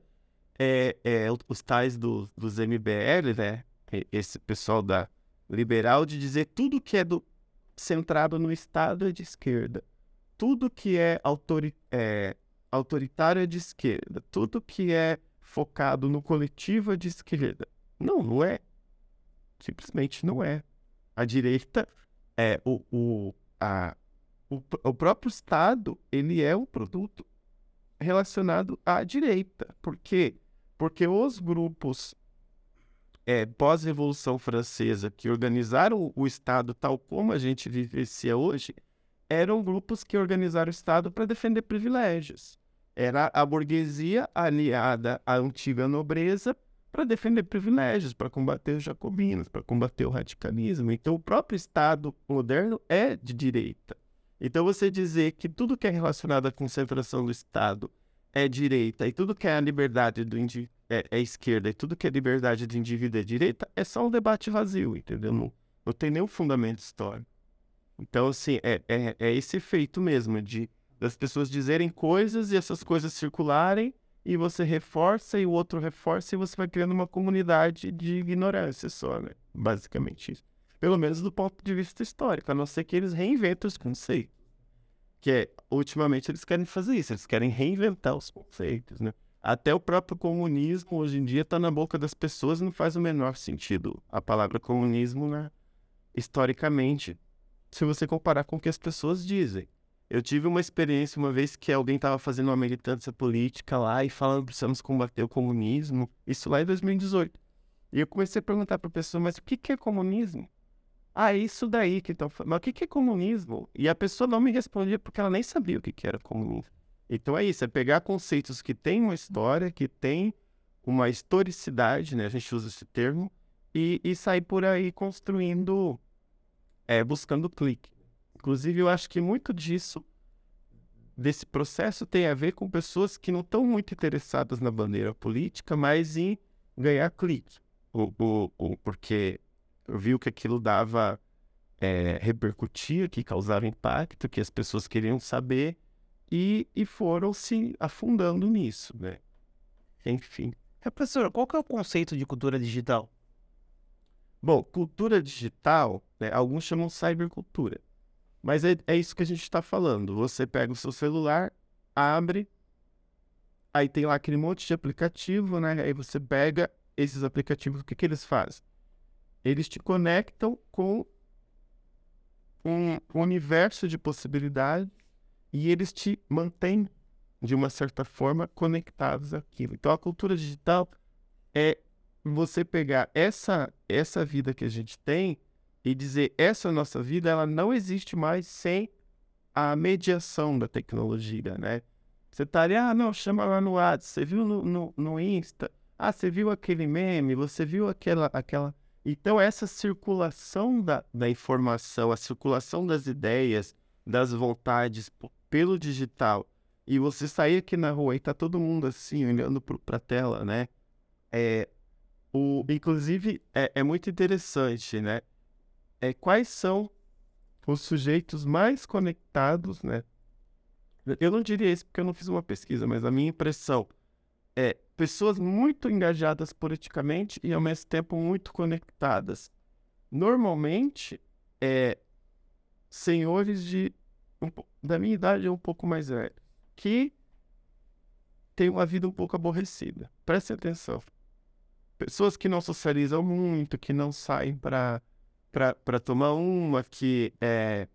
é, é os tais do, dos MBL, né? Esse pessoal da liberal, de dizer tudo que é do, centrado no Estado é de esquerda. Tudo que é, autori, é autoritário é de esquerda. Tudo que é focado no coletivo é de esquerda. Não, não é. Simplesmente não é. A direita é o, o, a, o, o próprio Estado, ele é um produto relacionado à direita. Por quê? Porque os grupos é, pós-Revolução Francesa que organizaram o Estado tal como a gente vivencia hoje, eram grupos que organizaram o Estado para defender privilégios. Era a burguesia aliada à antiga nobreza para defender privilégios, para combater os jacobinos, para combater o radicalismo. Então, o próprio Estado moderno é de direita. Então, você dizer que tudo que é relacionado à concentração do Estado é direita e tudo que é a liberdade do é, é, esquerda e tudo que é liberdade do indivíduo é direita, é só um debate vazio, entendeu? Não, não tem nenhum fundamento histórico. Então, assim, é, é, é esse efeito mesmo de das pessoas dizerem coisas e essas coisas circularem e você reforça e o outro reforça e você vai criando uma comunidade de ignorância só, né? Basicamente isso. Pelo menos do ponto de vista histórico, a não ser que eles reinventem os conceitos. Que é, ultimamente eles querem fazer isso, eles querem reinventar os conceitos, né? Até o próprio comunismo hoje em dia está na boca das pessoas e não faz o menor sentido a palavra comunismo, né? Historicamente, se você comparar com o que as pessoas dizem. Eu tive uma experiência uma vez que alguém estava fazendo uma militância política lá e falando que precisamos combater o comunismo, isso lá em 2018. E eu comecei a perguntar para a pessoa, mas o que, que é comunismo? Ah, isso daí que estão falando. Mas o que, que é comunismo? E a pessoa não me respondia porque ela nem sabia o que, que era comunismo. Então é isso, é pegar conceitos que têm uma história, que têm uma historicidade, né? A gente usa esse termo, e, e sair por aí construindo, é, buscando clique. Inclusive, eu acho que muito disso, desse processo, tem a ver com pessoas que não estão muito interessadas na bandeira política, mas em ganhar clique. O, o, o, porque viu que aquilo dava, é, repercutia, que causava impacto, que as pessoas queriam saber e, e foram se afundando nisso, né? Enfim. É, professor, qual que é o conceito de cultura digital? Bom, cultura digital, né, alguns chamam cybercultura. Mas é, é isso que a gente está falando. Você pega o seu celular, abre, aí tem lá aquele monte de aplicativo, né? Aí você pega esses aplicativos, o que, que eles fazem? Eles te conectam com um universo de possibilidades e eles te mantêm, de uma certa forma, conectados àquilo. Então, a cultura digital é você pegar essa, essa vida que a gente tem e dizer essa nossa vida ela não existe mais sem a mediação da tecnologia, né? Você tá ali, ah, não, chama lá no WhatsApp, você viu no, no, no Insta, ah, você viu aquele meme, você viu aquela, aquela... Então, essa circulação da, da informação, a circulação das ideias, das vontades pelo digital, e você sair aqui na rua e tá todo mundo assim, olhando para a tela, né? É, o, inclusive, é, é muito interessante, né? É, quais são os sujeitos mais conectados, né? Eu não diria isso porque eu não fiz uma pesquisa, mas a minha impressão é pessoas muito engajadas politicamente e ao mesmo tempo muito conectadas. Normalmente, é senhores de um, da minha idade ou um pouco mais velhos que têm uma vida um pouco aborrecida. Prestem atenção pessoas que não socializam muito, que não saem para para tomar uma, que é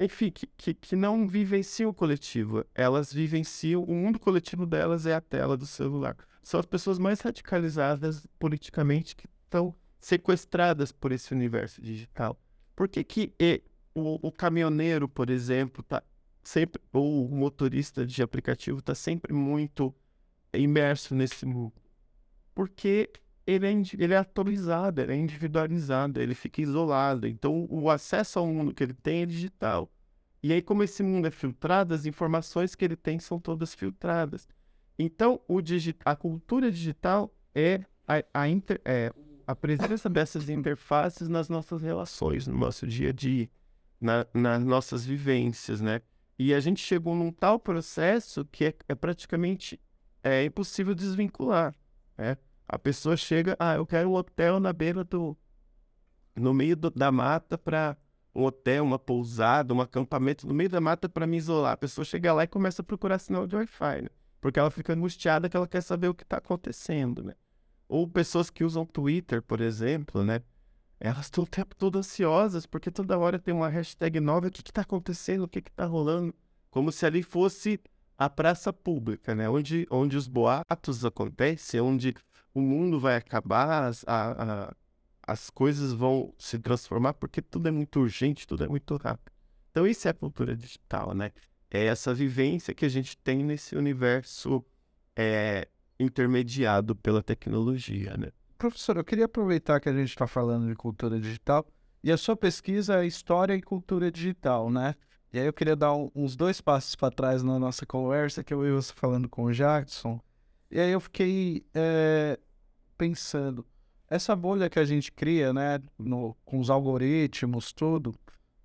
enfim, que, que, que não vivenciam o coletivo. Elas vivenciam, o mundo coletivo delas é a tela do celular. São as pessoas mais radicalizadas politicamente que estão sequestradas por esse universo digital. Por que, que o, o caminhoneiro, por exemplo, tá sempre, ou o motorista de aplicativo está sempre muito imerso nesse mundo? porque ele é, ele é ele é individualizado, ele fica isolado. Então, o acesso ao mundo que ele tem é digital. E aí, como esse mundo é filtrado, as informações que ele tem são todas filtradas. Então, a cultura digital é a, a, inter é a presença dessas interfaces nas nossas relações, no nosso dia a dia, na, nas nossas vivências, né? E a gente chegou num tal processo que é, é praticamente é impossível desvincular. É, a pessoa chega, ah, eu quero um hotel na beira do. no meio do, da mata para um hotel, uma pousada, um acampamento no meio da mata para me isolar. A pessoa chega lá e começa a procurar sinal de Wi-Fi, né? Porque ela fica angustiada que ela quer saber o que está acontecendo, né? Ou pessoas que usam Twitter, por exemplo, né? Elas estão o tempo todo ansiosas, porque toda hora tem uma hashtag nova. O que está acontecendo? O que está rolando? Como se ali fosse a praça pública, né? Onde, onde os boatos acontecem, onde o mundo vai acabar, as, a, a, as coisas vão se transformar, porque tudo é muito urgente, tudo é muito rápido. Então, isso é a cultura digital, né? É essa vivência que a gente tem nesse universo é, intermediado pela tecnologia, né? Professor, eu queria aproveitar que a gente está falando de cultura digital e a sua pesquisa é História e Cultura Digital, né? E aí eu queria dar uns dois passos para trás na nossa conversa, que eu ia falando com o Jackson. E aí eu fiquei é, pensando, essa bolha que a gente cria, né, no, com os algoritmos, tudo,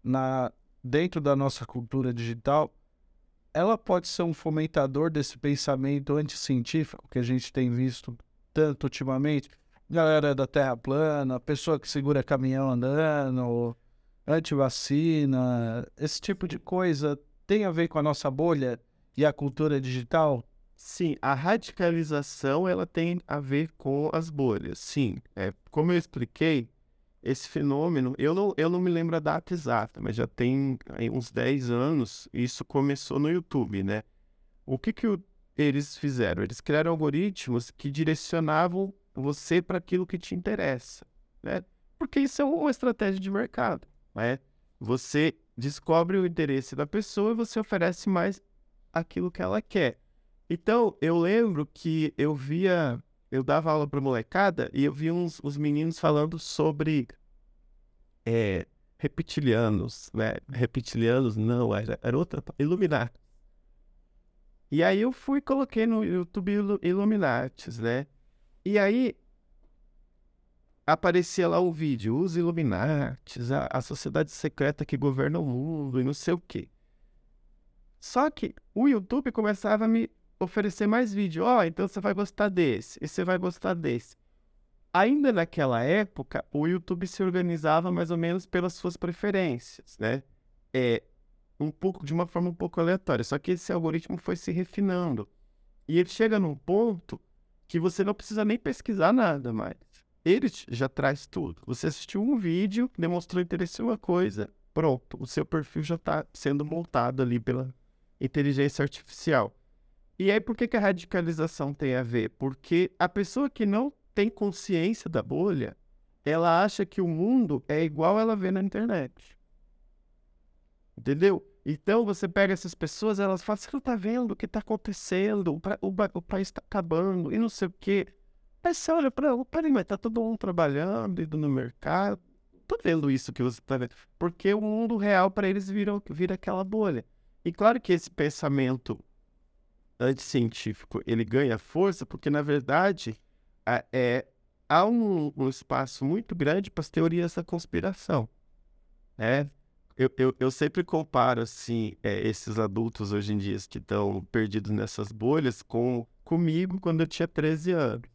na, dentro da nossa cultura digital, ela pode ser um fomentador desse pensamento anticientífico que a gente tem visto tanto ultimamente. Galera da Terra plana, pessoa que segura caminhão andando, antivacina, esse tipo de coisa tem a ver com a nossa bolha e a cultura digital? Sim, a radicalização ela tem a ver com as bolhas. Sim, é, como eu expliquei, esse fenômeno, eu não, eu não me lembro a data exata, mas já tem uns 10 anos, isso começou no YouTube, né? O que, que o, eles fizeram? Eles criaram algoritmos que direcionavam você para aquilo que te interessa, né? Porque isso é uma estratégia de mercado. Né? Você descobre o interesse da pessoa e você oferece mais aquilo que ela quer. Então, eu lembro que eu via, eu dava aula para molecada e eu via uns, os meninos falando sobre é, reptilianos, né? Reptilianos, não, era, era outra, Illuminati. E aí eu fui coloquei no YouTube Illuminatis, né? E aí aparecia lá o vídeo, os Illuminates, a, a sociedade secreta que governa o mundo e não sei o quê. Só que o YouTube começava a me oferecer mais vídeo. Ó, oh, então você vai gostar desse, e você vai gostar desse. Ainda naquela época, o YouTube se organizava mais ou menos pelas suas preferências, né? É um pouco de uma forma um pouco aleatória. Só que esse algoritmo foi se refinando. E ele chega num ponto que você não precisa nem pesquisar nada mais. Ele já traz tudo. Você assistiu um vídeo, demonstrou interesse em uma coisa, pronto, o seu perfil já está sendo montado ali pela inteligência artificial. E aí, por que, que a radicalização tem a ver? Porque a pessoa que não tem consciência da bolha, ela acha que o mundo é igual ela vê na internet. Entendeu? Então você pega essas pessoas, elas falam, você não tá vendo o que tá acontecendo, o, o, o país tá acabando, e não sei o quê. Aí você olha para, peraí, mas tá todo mundo trabalhando, indo no mercado. Tô vendo isso que você tá vendo. Porque o mundo real para eles vira, vira aquela bolha. E claro que esse pensamento anticientífico, ele ganha força porque, na verdade, é, há um, um espaço muito grande para as teorias da conspiração. Né? Eu, eu, eu sempre comparo assim, é, esses adultos hoje em dia que estão perdidos nessas bolhas com comigo quando eu tinha 13 anos.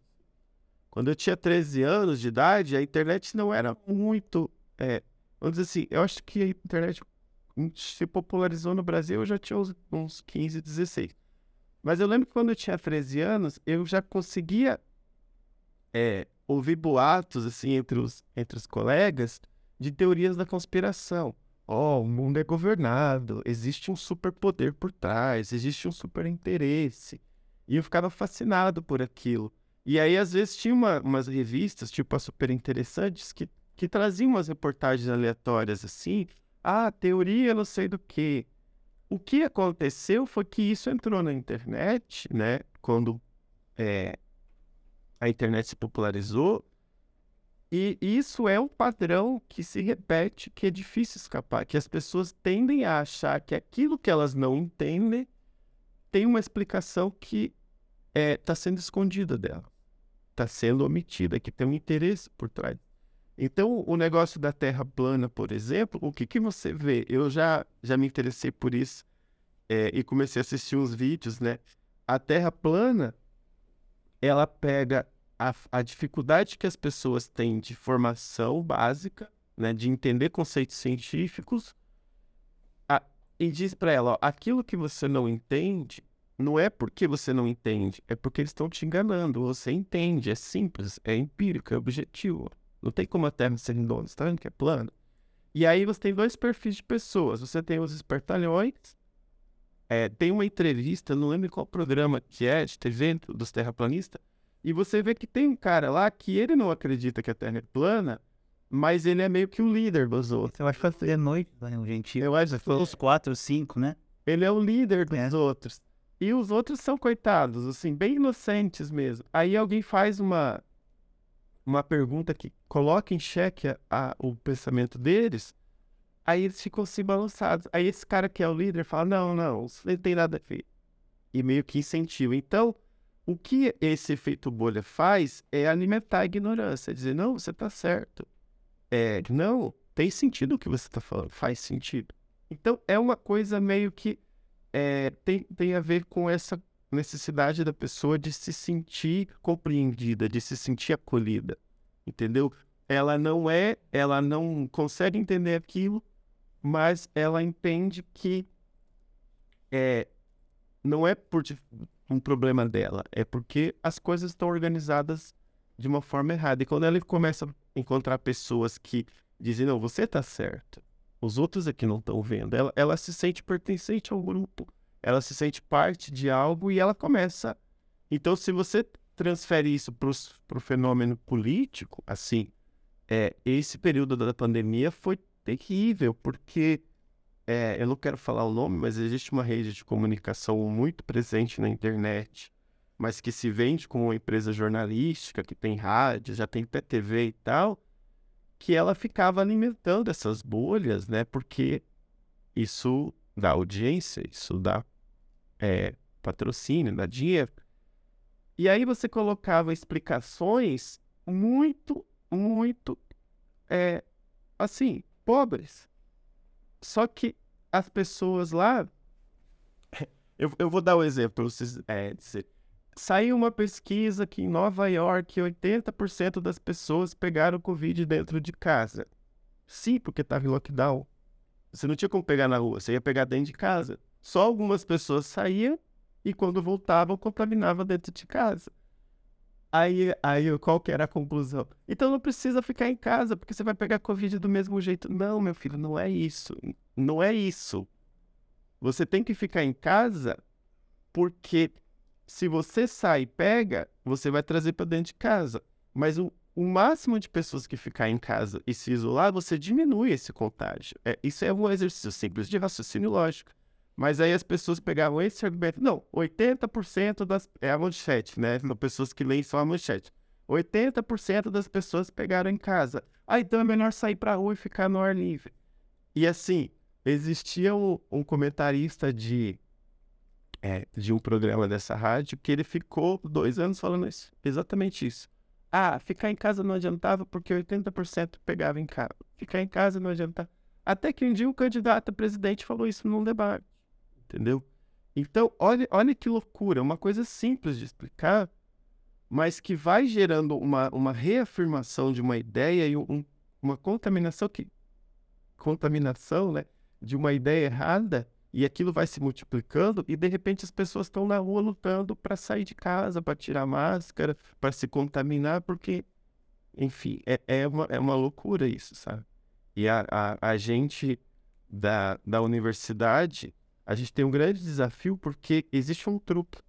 Quando eu tinha 13 anos de idade, a internet não era muito. É, vamos dizer assim, eu acho que a internet se popularizou no Brasil, eu já tinha uns 15, 16. Mas eu lembro que quando eu tinha 13 anos, eu já conseguia é, ouvir boatos assim entre os, entre os colegas de teorias da conspiração. Ó, oh, o mundo é governado, existe um superpoder por trás, existe um super interesse. E eu ficava fascinado por aquilo. E aí, às vezes, tinha uma, umas revistas, tipo a Super Interessantes, que, que traziam umas reportagens aleatórias assim. Ah, teoria não sei do que. O que aconteceu foi que isso entrou na internet, né? Quando é, a internet se popularizou. E isso é um padrão que se repete, que é difícil escapar, que as pessoas tendem a achar que aquilo que elas não entendem tem uma explicação que está é, tá sendo escondida dela, está sendo omitida, que tem um interesse por trás. Então, o negócio da Terra plana, por exemplo, o que, que você vê? Eu já, já me interessei por isso é, e comecei a assistir uns vídeos, né? A Terra plana, ela pega a, a dificuldade que as pessoas têm de formação básica, né, de entender conceitos científicos, a, e diz para ela: ó, aquilo que você não entende não é porque você não entende, é porque eles estão te enganando. Você entende, é simples, é empírico, é objetivo. Não tem como a Terra ser redonda, está vendo que é plano? E aí você tem dois perfis de pessoas. Você tem os espertalhões. É, tem uma entrevista, não lembro qual programa que é, de TV dos terraplanistas, e você vê que tem um cara lá que ele não acredita que a Terra é plana, mas ele é meio que o líder dos outros. Eu acho que é noite, né, um gentil. Eu acho que os quatro, cinco, né? Ele é o líder dos é. outros. E os outros são coitados, assim, bem inocentes mesmo. Aí alguém faz uma uma pergunta que coloca em xeque a, a, o pensamento deles, aí eles ficam assim balançados. Aí esse cara que é o líder fala: não, não, não tem nada a ver. E meio que incentiva. Então, o que esse efeito bolha faz é alimentar a ignorância, dizer, não, você está certo. É, não, tem sentido o que você está falando, faz sentido. Então, é uma coisa meio que é, tem, tem a ver com essa necessidade da pessoa de se sentir compreendida, de se sentir acolhida, entendeu? Ela não é, ela não consegue entender aquilo, mas ela entende que é, não é por um problema dela, é porque as coisas estão organizadas de uma forma errada. E quando ela começa a encontrar pessoas que dizem, não, você está certo, os outros aqui não estão vendo, ela, ela se sente pertencente ao grupo, ela se sente parte de algo e ela começa. Então, se você transfere isso para o fenômeno político, assim, é, esse período da pandemia foi terrível, porque é, eu não quero falar o nome, mas existe uma rede de comunicação muito presente na internet, mas que se vende como uma empresa jornalística, que tem rádio, já tem até TV e tal, que ela ficava alimentando essas bolhas, né? Porque isso dá audiência, isso dá é, patrocínio, dá dinheiro. E aí você colocava explicações muito, muito, é, assim, pobres. Só que as pessoas lá [laughs] Eu, eu vou dar um exemplo para vocês é. Saiu uma pesquisa que em Nova York 80% das pessoas pegaram Covid dentro de casa. Sim, porque estava em lockdown. Você não tinha como pegar na rua, você ia pegar dentro de casa. Só algumas pessoas saíam e quando voltavam contaminavam dentro de casa. Aí, aí qual que era a conclusão? Então não precisa ficar em casa, porque você vai pegar Covid do mesmo jeito. Não, meu filho, não é isso. Não é isso. Você tem que ficar em casa porque se você sai e pega, você vai trazer para dentro de casa. Mas o, o máximo de pessoas que ficar em casa e se isolar, você diminui esse contágio. É, isso é um exercício simples de raciocínio lógico. Mas aí as pessoas pegavam esse argumento. Não, 80% das. É a manchete, né? São pessoas que leem só a manchete. 80% das pessoas pegaram em casa. Ah, então é melhor sair para a rua e ficar no ar livre. E assim, existia um, um comentarista de, é, de um programa dessa rádio que ele ficou dois anos falando isso, exatamente isso. Ah, ficar em casa não adiantava porque 80% pegava em casa. Ficar em casa não adiantava. Até que um dia um candidato a presidente falou isso num debate. Entendeu? Então, olha, olha que loucura. Uma coisa simples de explicar, mas que vai gerando uma, uma reafirmação de uma ideia e um, uma contaminação que. Contaminação, né? De uma ideia errada e aquilo vai se multiplicando e de repente as pessoas estão na rua lutando para sair de casa, para tirar máscara, para se contaminar, porque, enfim, é, é, uma, é uma loucura isso, sabe? E a, a, a gente da, da universidade, a gente tem um grande desafio porque existe um truque.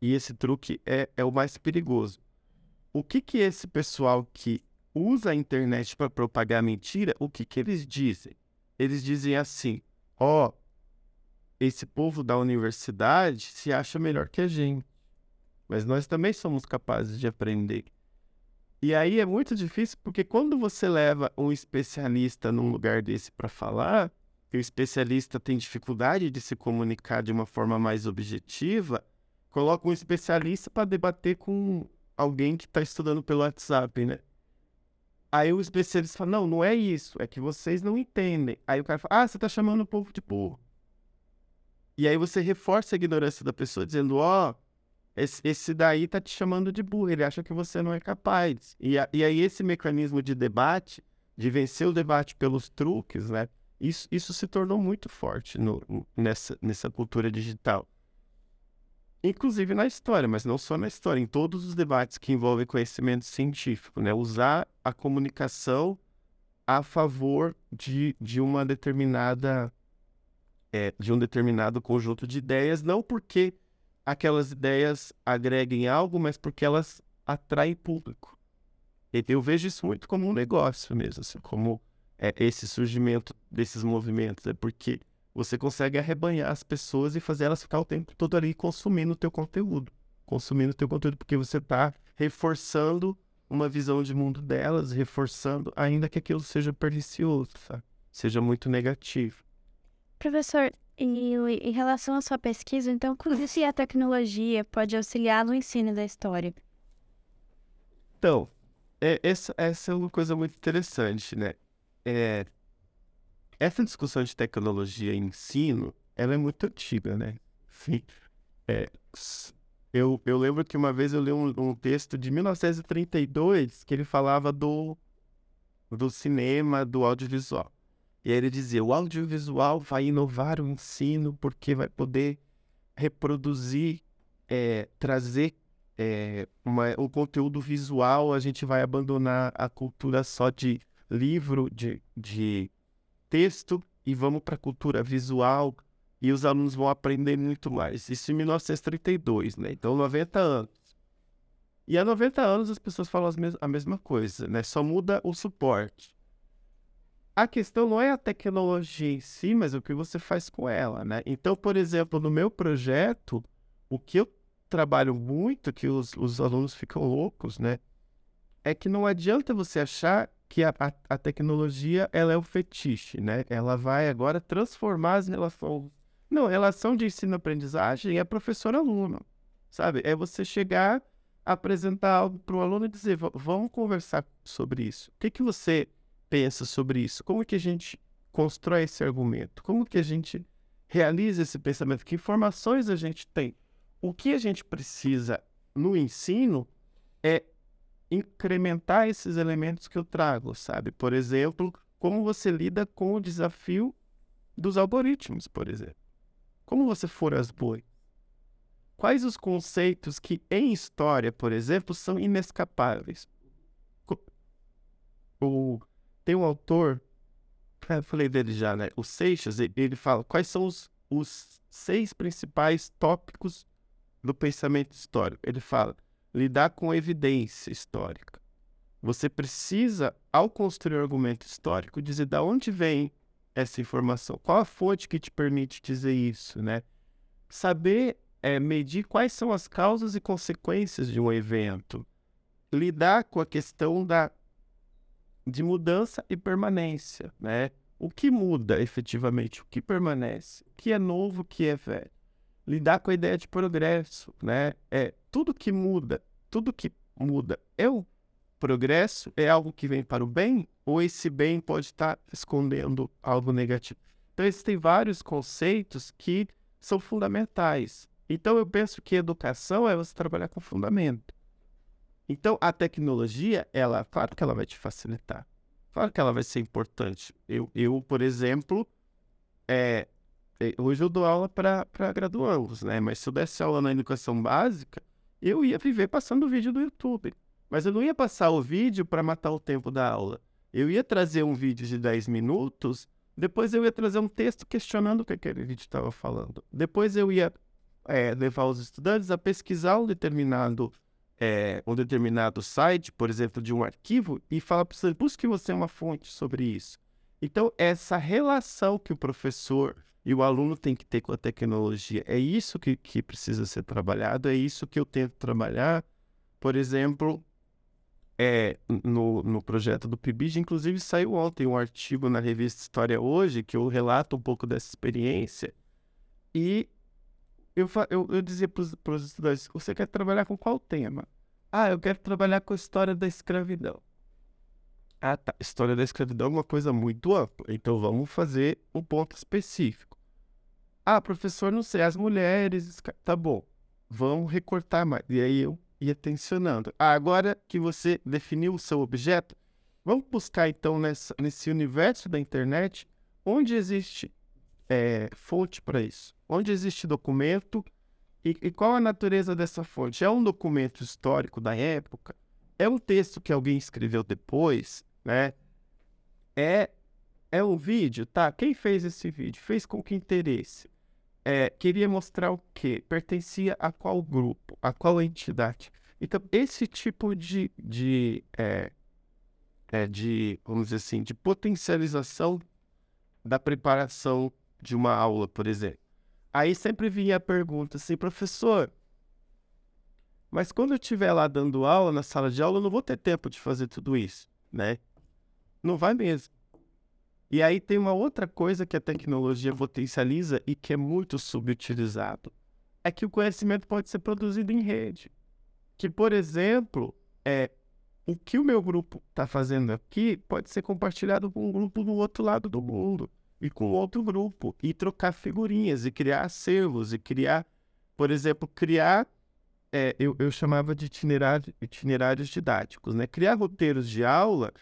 E esse truque é, é o mais perigoso. O que que esse pessoal que usa a internet para propagar mentira, o que que eles dizem? Eles dizem assim: ó, oh, esse povo da universidade se acha melhor que a gente. Mas nós também somos capazes de aprender. E aí é muito difícil porque quando você leva um especialista num lugar desse para falar, e o especialista tem dificuldade de se comunicar de uma forma mais objetiva, coloca um especialista para debater com alguém que está estudando pelo WhatsApp, né? Aí o especialista fala: Não, não é isso, é que vocês não entendem. Aí o cara fala: Ah, você está chamando o povo de burro. E aí você reforça a ignorância da pessoa, dizendo, ó, oh, esse, esse, daí tá te chamando de burro, ele acha que você não é capaz. E, a, e aí esse mecanismo de debate, de vencer o debate pelos truques, né? Isso, isso se tornou muito forte no, nessa, nessa cultura digital. Inclusive na história, mas não só na história, em todos os debates que envolvem conhecimento científico, né? Usar a comunicação a favor de, de uma determinada é, de um determinado conjunto de ideias, não porque aquelas ideias agreguem algo, mas porque elas atraem público. Eu vejo isso muito como um negócio mesmo, assim, como é, esse surgimento desses movimentos, é porque você consegue arrebanhar as pessoas e fazer elas ficar o tempo todo ali consumindo o teu conteúdo, consumindo o teu conteúdo, porque você está reforçando uma visão de mundo delas, reforçando, ainda que aquilo seja pernicioso, sabe? seja muito negativo. Professor, em, em relação à sua pesquisa, então, como se a tecnologia pode auxiliar no ensino da história? Então, é, essa, essa é uma coisa muito interessante, né? É, essa discussão de tecnologia e ensino, ela é muito antiga, né? Sim. É, eu, eu lembro que uma vez eu li um, um texto de 1932 que ele falava do, do cinema, do audiovisual. E aí ele dizia: o audiovisual vai inovar o ensino porque vai poder reproduzir, é, trazer é, uma, um conteúdo visual, a gente vai abandonar a cultura só de livro, de, de texto, e vamos para a cultura visual, e os alunos vão aprender muito mais. Isso em 1932, né? Então, 90 anos. E há 90 anos as pessoas falam a mesma coisa, né? Só muda o suporte a questão não é a tecnologia em si, mas o que você faz com ela, né? Então, por exemplo, no meu projeto, o que eu trabalho muito, que os, os alunos ficam loucos, né? É que não adianta você achar que a, a, a tecnologia ela é o fetiche, né? Ela vai agora transformar as relações. Não, relação de ensino-aprendizagem é professor-aluno, sabe? É você chegar, apresentar algo para o aluno e dizer, vamos conversar sobre isso. O que, que você pensa sobre isso? Como que a gente constrói esse argumento? Como que a gente realiza esse pensamento, que informações a gente tem. O que a gente precisa no ensino é incrementar esses elementos que eu trago, sabe? Por exemplo, como você lida com o desafio dos algoritmos, por exemplo. Como você for as boi? Quais os conceitos que em história, por exemplo, são inescapáveis? O, tem um autor, eu falei dele já, né? O Seixas, ele fala quais são os, os seis principais tópicos do pensamento histórico. Ele fala lidar com evidência histórica. Você precisa, ao construir um argumento histórico, dizer de onde vem essa informação, qual a fonte que te permite dizer isso, né? Saber é, medir quais são as causas e consequências de um evento, lidar com a questão da de mudança e permanência, né? O que muda efetivamente, o que permanece, o que é novo, o que é velho. Lidar com a ideia de progresso, né? É tudo que muda, tudo que muda é o progresso, é algo que vem para o bem, ou esse bem pode estar escondendo algo negativo. Então, existem vários conceitos que são fundamentais. Então, eu penso que educação é você trabalhar com fundamento. Então, a tecnologia, ela, claro que ela vai te facilitar. Claro que ela vai ser importante. Eu, eu por exemplo, é, hoje eu dou aula para graduandos, né? Mas se eu desse aula na educação básica, eu ia viver passando vídeo do YouTube. Mas eu não ia passar o vídeo para matar o tempo da aula. Eu ia trazer um vídeo de 10 minutos, depois eu ia trazer um texto questionando o que aquele vídeo estava falando. Depois eu ia é, levar os estudantes a pesquisar um determinado, é, um determinado site, por exemplo, de um arquivo, e falar para você, busque você uma fonte sobre isso. Então, essa relação que o professor e o aluno tem que ter com a tecnologia. É isso que, que precisa ser trabalhado, é isso que eu tento trabalhar. Por exemplo, é, no, no projeto do PIBID, inclusive saiu ontem um artigo na revista História Hoje, que eu relato um pouco dessa experiência. E eu, eu, eu dizia para os estudantes: você quer trabalhar com qual tema? Ah, eu quero trabalhar com a história da escravidão. Ah, tá. História da escravidão é uma coisa muito ampla. Então vamos fazer um ponto específico. Ah, professor, não sei, as mulheres. Tá bom, vamos recortar mais. E aí eu ia tensionando. Ah, agora que você definiu o seu objeto, vamos buscar então nessa, nesse universo da internet onde existe é, fonte para isso. Onde existe documento e, e qual a natureza dessa fonte? É um documento histórico da época? É um texto que alguém escreveu depois, né? É, é um vídeo, tá? Quem fez esse vídeo? Fez com que interesse? é, queria mostrar o quê? Pertencia a qual grupo, a qual entidade. Então, esse tipo de, de, é, é, de, vamos dizer assim, de potencialização da preparação de uma aula, por exemplo. Aí sempre vinha a pergunta assim, professor, mas quando eu estiver lá dando aula, na sala de aula, eu não vou ter tempo de fazer tudo isso, né? Não vai mesmo. E aí tem uma outra coisa que a tecnologia potencializa e que é muito subutilizado. É que o conhecimento pode ser produzido em rede. Que, por exemplo, é o que o meu grupo está fazendo aqui pode ser compartilhado com um grupo do outro lado do mundo e com outro grupo e trocar figurinhas e criar acervos e criar, por exemplo, criar é, eu, eu chamava de itinerário, itinerários didáticos, né? Criar roteiros de aula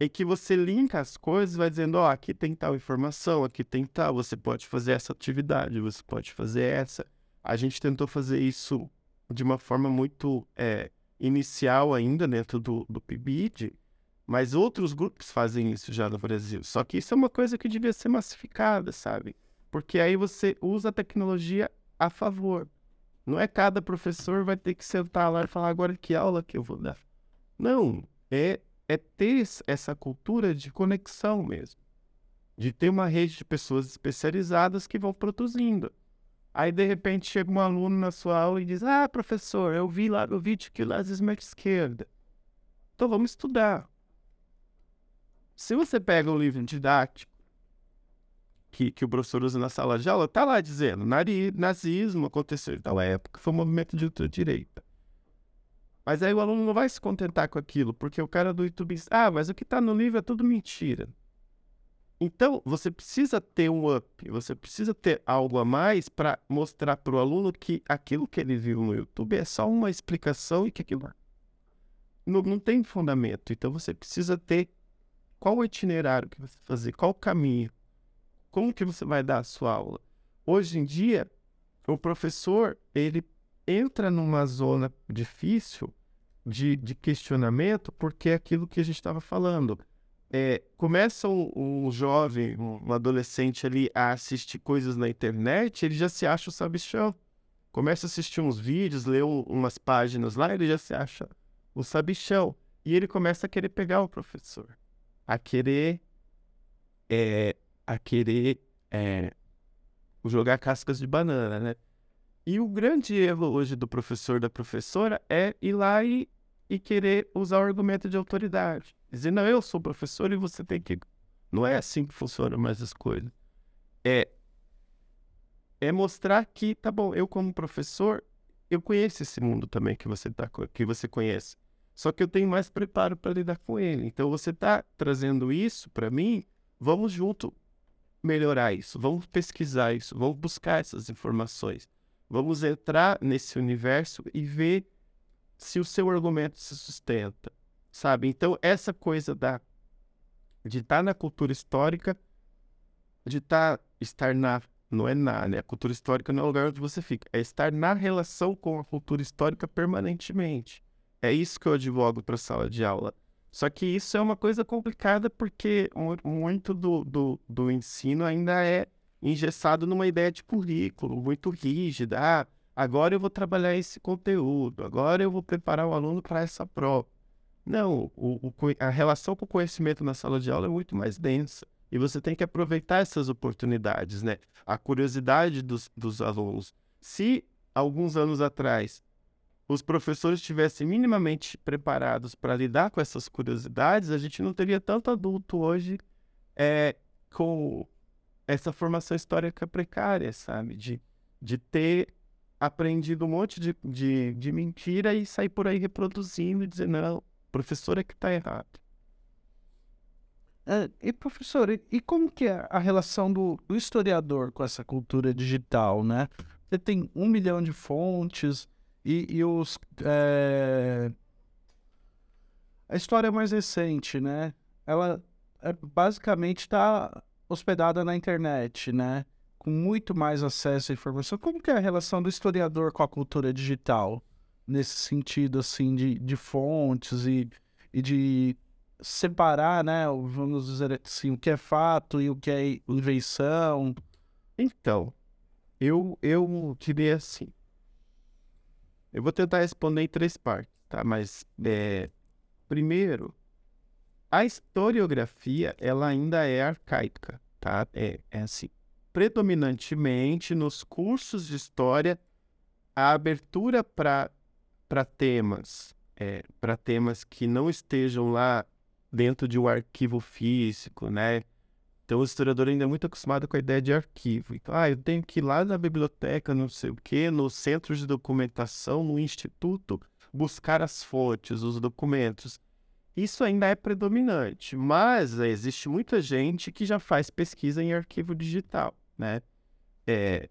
em que você linka as coisas, vai dizendo, ó, oh, aqui tem tal informação, aqui tem tal, você pode fazer essa atividade, você pode fazer essa. A gente tentou fazer isso de uma forma muito é, inicial ainda dentro do, do PIBID, mas outros grupos fazem isso já no Brasil. Só que isso é uma coisa que devia ser massificada, sabe? Porque aí você usa a tecnologia a favor. Não é cada professor vai ter que sentar lá e falar agora que aula que eu vou dar. Não, é é ter essa cultura de conexão mesmo. De ter uma rede de pessoas especializadas que vão produzindo. Aí, de repente, chega um aluno na sua aula e diz: Ah, professor, eu vi lá no vídeo que o Lazismo é de esquerda. Então vamos estudar. Se você pega o livro didático que, que o professor usa na sala de aula, tá lá dizendo: nazismo aconteceu em tal época, foi um movimento de ultradireita. Mas aí o aluno não vai se contentar com aquilo, porque o cara do YouTube diz, ah, mas o que está no livro é tudo mentira. Então, você precisa ter um up, você precisa ter algo a mais para mostrar para o aluno que aquilo que ele viu no YouTube é só uma explicação e que aquilo não, não tem fundamento. Então, você precisa ter qual o itinerário que você fazer, qual o caminho, como que você vai dar a sua aula. Hoje em dia, o professor, ele entra numa zona difícil de, de questionamento porque é aquilo que a gente estava falando é, começa um, um, jovem, um adolescente ali a assistir coisas na internet, ele já se acha o sabichão. Começa a assistir uns vídeos, lê um, umas páginas lá, ele já se acha o sabichão. E ele começa a querer pegar o professor, a querer, é, a querer é, jogar cascas de banana, né? E o grande erro hoje do professor, da professora, é ir lá e, e querer usar o argumento de autoridade. Dizer, não, eu sou professor e você tem que. Não é assim que funcionam mais as coisas. É, é mostrar que, tá bom, eu como professor, eu conheço esse mundo também que você, tá, que você conhece. Só que eu tenho mais preparo para lidar com ele. Então você está trazendo isso para mim, vamos junto melhorar isso, vamos pesquisar isso, vamos buscar essas informações. Vamos entrar nesse universo e ver se o seu argumento se sustenta sabe? Então, essa coisa da de estar tá na cultura histórica, de estar, tá, estar na, não é na, né? A cultura histórica não é o lugar onde você fica, é estar na relação com a cultura histórica permanentemente. É isso que eu advogo para a sala de aula. Só que isso é uma coisa complicada porque muito do, do, do ensino ainda é engessado numa ideia de currículo, muito rígida. Ah, agora eu vou trabalhar esse conteúdo, agora eu vou preparar o aluno para essa prova. Não, o, o, a relação com o conhecimento na sala de aula é muito mais densa. E você tem que aproveitar essas oportunidades, né? A curiosidade dos, dos alunos. Se alguns anos atrás os professores estivessem minimamente preparados para lidar com essas curiosidades, a gente não teria tanto adulto hoje é, com essa formação histórica precária, sabe? De, de ter aprendido um monte de, de, de mentira e sair por aí reproduzindo e dizer, não, professor é que está errado. É, e professor, e, e, como que é a relação do, do, historiador com essa cultura digital, né? Você tem um milhão de fontes e, e os... É... A história mais recente, né? Ela é, basicamente está hospedada na internet, né? Com muito mais acesso à informação. Como que é a relação do historiador com a cultura digital? nesse sentido, assim, de, de fontes e, e de separar, né, vamos dizer assim, o que é fato e o que é invenção. Então, eu, eu diria assim, eu vou tentar responder em três partes, tá? Mas, é, primeiro, a historiografia, ela ainda é arcaica, tá? É, é assim, predominantemente nos cursos de história, a abertura para temas, é, para temas que não estejam lá dentro de um arquivo físico, né? Então o historiador ainda é muito acostumado com a ideia de arquivo. Então, ah, eu tenho que ir lá na biblioteca, não sei o quê, no centro de documentação, no instituto, buscar as fontes, os documentos. Isso ainda é predominante, mas existe muita gente que já faz pesquisa em arquivo digital, né? É,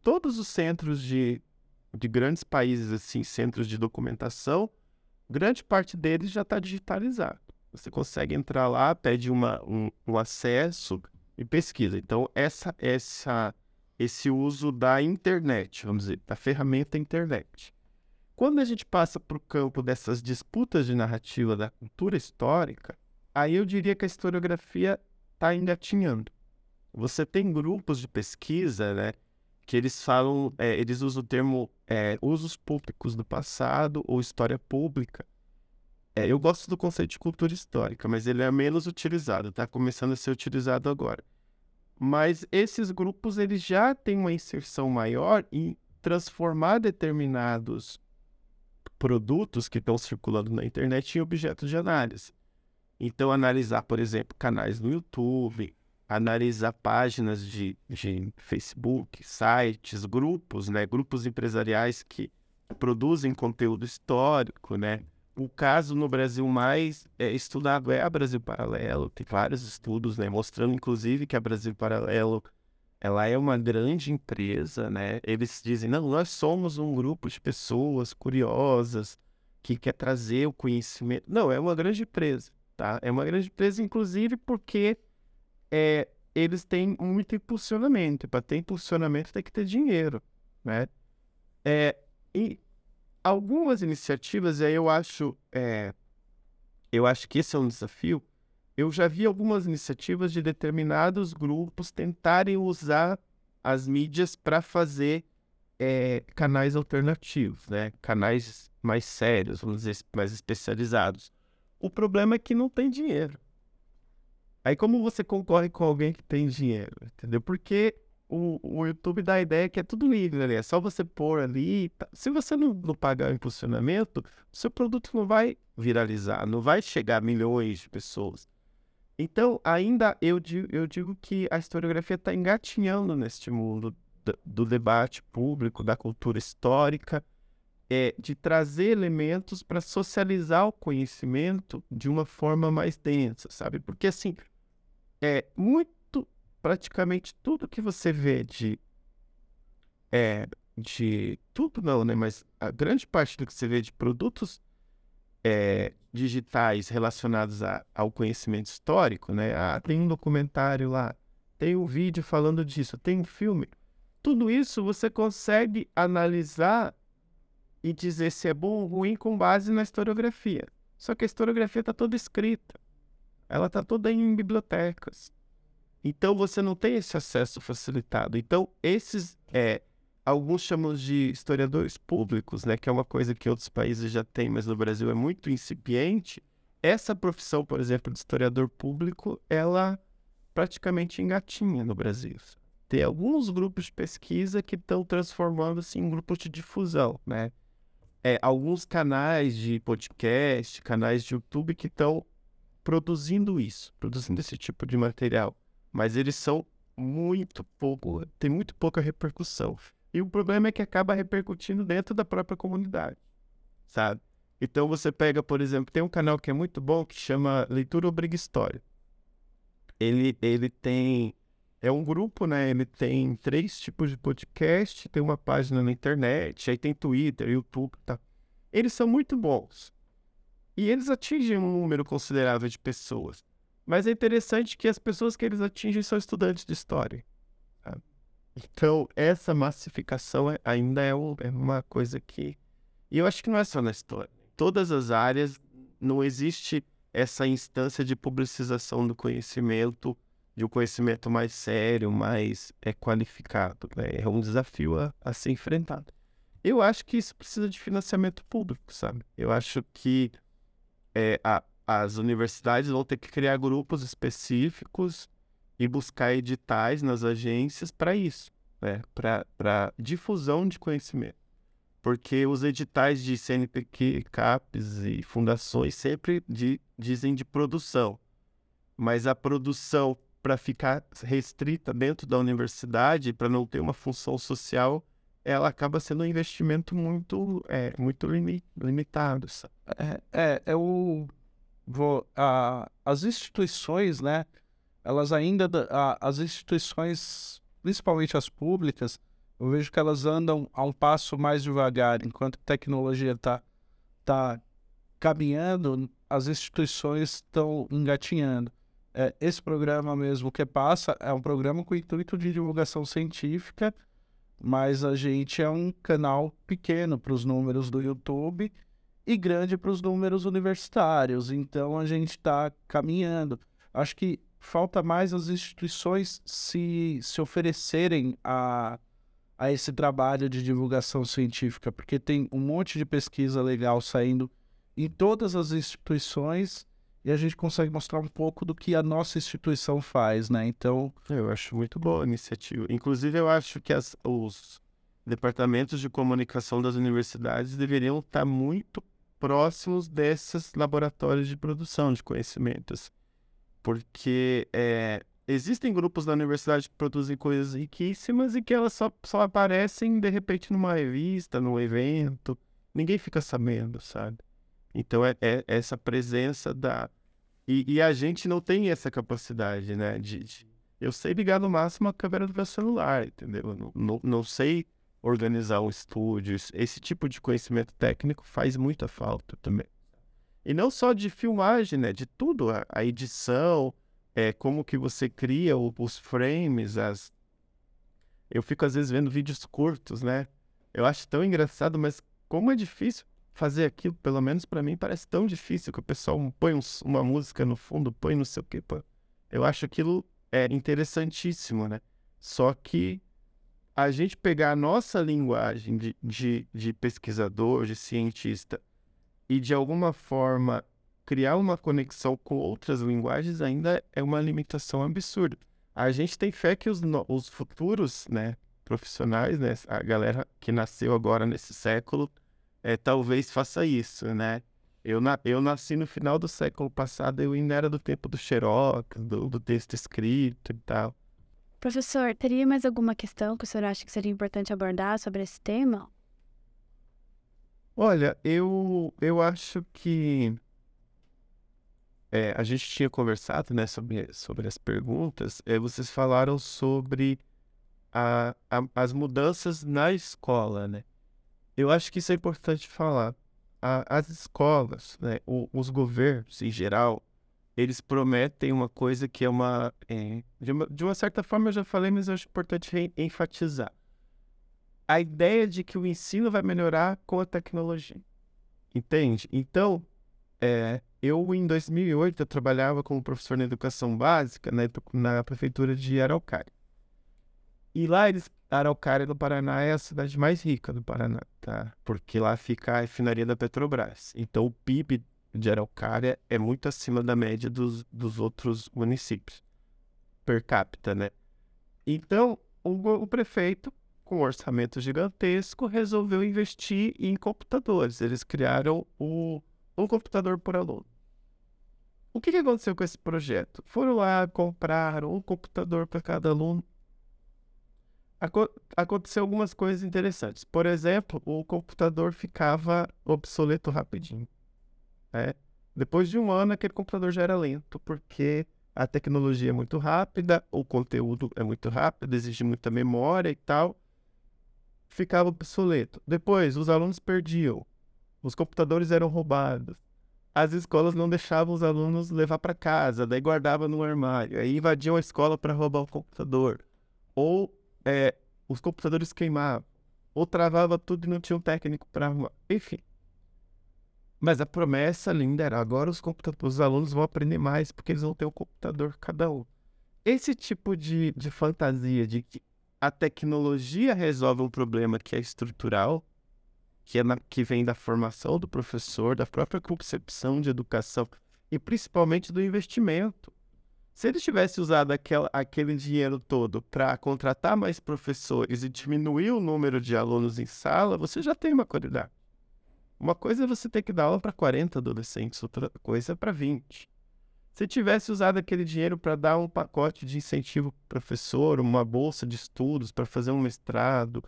todos os centros de de grandes países, assim, centros de documentação, grande parte deles já está digitalizado. Você consegue entrar lá, pede uma, um, um acesso e pesquisa. Então, essa, essa, esse uso da internet, vamos dizer, da ferramenta internet. Quando a gente passa para o campo dessas disputas de narrativa da cultura histórica, aí eu diria que a historiografia está engatinhando. Você tem grupos de pesquisa, né, que eles falam, é, eles usam o termo é, usos públicos do passado ou história pública. É, eu gosto do conceito de cultura histórica, mas ele é menos utilizado, está começando a ser utilizado agora. Mas esses grupos eles já têm uma inserção maior em transformar determinados produtos que estão circulando na internet em objetos de análise. Então, analisar, por exemplo, canais no YouTube, analisar páginas de, de Facebook, sites, grupos, né? Grupos empresariais que produzem conteúdo histórico, né? o caso no Brasil mais é, estudado é a Brasil Paralelo. Tem vários estudos, né, mostrando inclusive que a Brasil Paralelo ela é uma grande empresa, né? Eles dizem, não, nós somos um grupo de pessoas curiosas que quer trazer o conhecimento. Não, é uma grande empresa, tá? É uma grande empresa, inclusive, porque é, eles têm muito impulsionamento. Para ter impulsionamento tem que ter dinheiro, né? É, e algumas iniciativas, aí eu acho, é, eu acho que esse é um desafio. Eu já vi algumas iniciativas de determinados grupos tentarem usar as mídias para fazer é, canais alternativos, né? Canais mais sérios, vamos dizer, mais especializados. O problema é que não tem dinheiro. Aí como você concorre com alguém que tem dinheiro, entendeu? Porque o, o YouTube dá a ideia que é tudo livre ali, é só você pôr ali. Tá. Se você não, não pagar o impulsionamento, seu produto não vai viralizar, não vai chegar a milhões de pessoas. Então, ainda eu digo, eu digo que a historiografia está engatinhando neste mundo do, do, debate público, da cultura histórica, é, de trazer elementos para socializar o conhecimento de uma forma mais densa, sabe? Porque, assim, é muito praticamente tudo que você vê de. É, de. Tudo não, né? Mas a grande parte do que você vê de produtos é, digitais relacionados a, ao conhecimento histórico, né? Ah, tem um documentário lá, tem um vídeo falando disso, tem um filme. Tudo isso você consegue analisar e dizer se é bom ou ruim com base na historiografia. Só que a historiografia está toda escrita. Ela está toda em bibliotecas. Então você não tem esse acesso facilitado. Então esses é, alguns chamam de historiadores públicos, né, que é uma coisa que outros países já têm, mas no Brasil é muito incipiente. Essa profissão, por exemplo, de historiador público, ela praticamente engatinha no Brasil. Tem alguns grupos de pesquisa que estão transformando-se em grupos de difusão, né? É, alguns canais de podcast, canais de YouTube que estão produzindo isso, produzindo esse tipo de material mas eles são muito pouco, tem muito pouca repercussão. E o problema é que acaba repercutindo dentro da própria comunidade, sabe? Então você pega, por exemplo, tem um canal que é muito bom que chama Leitura Obriga História. Ele, ele tem. É um grupo, né? Ele tem três tipos de podcast, tem uma página na internet, aí tem Twitter, YouTube e tá. Eles são muito bons. E eles atingem um número considerável de pessoas. Mas é interessante que as pessoas que eles atingem são estudantes de história. Então, essa massificação é, ainda é, um, é, uma coisa que. E eu acho que não é só na história. Todas as áreas não existe essa instância de publicização do conhecimento, de um conhecimento mais sério, mais é, qualificado. Né? É um desafio a, a ser enfrentado. Eu acho que isso precisa de financiamento público, sabe? Eu acho que é, a, as universidades vão ter que criar grupos específicos e buscar editais nas agências para isso, né? para difusão de conhecimento. Porque os editais de CNPq, CAPES e fundações sempre de, dizem de produção, mas a produção para ficar restrita dentro da universidade, para não ter uma função social, ela acaba sendo um investimento muito, é, muito limitado. É, é, é o vou, as instituições, né? Elas ainda, a, as instituições, principalmente as públicas, eu vejo que elas andam a um passo mais devagar, enquanto a tecnologia está tá caminhando, as instituições estão engatinhando. É, esse programa mesmo que passa é um programa com intuito de divulgação científica, mas a gente é um canal pequeno para os números do YouTube e grande para os números universitários. Então a gente está caminhando. Acho que falta mais as instituições se, se oferecerem a, a esse trabalho de divulgação científica, porque tem um monte de pesquisa legal saindo em todas as instituições e a gente consegue mostrar um pouco do que a nossa instituição faz, né? Então. Eu acho muito boa a iniciativa. Inclusive, eu acho que as, os departamentos de comunicação das universidades deveriam estar muito próximos desses laboratórios de produção de conhecimentos. Porque é, existem grupos da universidade que produzem coisas riquíssimas e que elas só, só aparecem de repente numa revista, num evento. Ninguém fica sabendo, sabe? Então é, é essa presença da. E, e, a gente não tem essa capacidade, né? De, de, Eu sei ligar no máximo a câmera do meu celular, entendeu? Não, não, não sei organizar um estúdio. Esse tipo de conhecimento técnico faz muita falta também. E não só de filmagem, né? De tudo, a, a edição, é, como que você cria o, os frames, as... Eu fico às vezes vendo vídeos curtos, né? Eu acho tão engraçado, mas como é difícil fazer aquilo, pelo menos para mim parece tão difícil que o pessoal põe um, uma música no fundo, põe não sei o quê. Põe... Eu acho aquilo é interessantíssimo, né? Só que a gente pegar a nossa linguagem de, de, de pesquisador, de cientista, e de alguma forma criar uma conexão com outras linguagens ainda é uma limitação absurda. A gente tem fé que os, os futuros né, profissionais, né, a galera que nasceu agora nesse século, é, talvez faça isso, né? Eu, na, eu nasci no final do século passado, eu ainda era do tempo do Xerox, do, do texto escrito e tal. Professor, teria mais alguma questão que o senhor acha que seria importante abordar sobre esse tema? Olha, eu, eu acho que é, a gente tinha conversado né, sobre, sobre as perguntas. É, vocês falaram sobre a, a, as mudanças na escola, né? Eu acho que isso é importante falar. A, as escolas, né, o, os governos em geral, eles prometem uma coisa que é uma, é, de uma. De uma certa forma eu já falei, mas eu acho importante enfatizar. A ideia de que o ensino vai melhorar com a tecnologia. Entende? Então, é, eu em 2008 eu trabalhava como professor na educação básica na, na prefeitura de Araucária. E lá eles Araucária do Paraná é a cidade mais rica do Paraná, tá? Porque lá fica a refinaria da Petrobras. Então o PIB de Araucária é muito acima da média dos, dos outros municípios, per capita, né? Então o, o prefeito, com um orçamento gigantesco, resolveu investir em computadores. Eles criaram o, um computador por aluno. O que, que aconteceu com esse projeto? Foram lá, compraram um computador para cada aluno aconteceu algumas coisas interessantes. Por exemplo, o computador ficava obsoleto rapidinho. Né? Depois de um ano, aquele computador já era lento, porque a tecnologia é muito rápida, o conteúdo é muito rápido, exige muita memória e tal. Ficava obsoleto. Depois, os alunos perdiam. Os computadores eram roubados. As escolas não deixavam os alunos levar para casa, daí guardava no armário. Aí invadiam a escola para roubar o computador. Ou é, os computadores queimavam, ou travava tudo e não tinha um técnico para arrumar. Enfim. Mas a promessa linda era agora os, os alunos vão aprender mais porque eles vão ter um computador cada um. Esse tipo de, de fantasia de que a tecnologia resolve um problema que é estrutural, que, é na, que vem da formação do professor, da própria concepção de educação e principalmente do investimento. Se ele tivesse usado aquel, aquele dinheiro todo para contratar mais professores e diminuir o número de alunos em sala, você já tem uma qualidade. Uma coisa é você ter que dar aula para 40 adolescentes, outra coisa é para 20. Se tivesse usado aquele dinheiro para dar um pacote de incentivo para professor, uma bolsa de estudos para fazer um mestrado,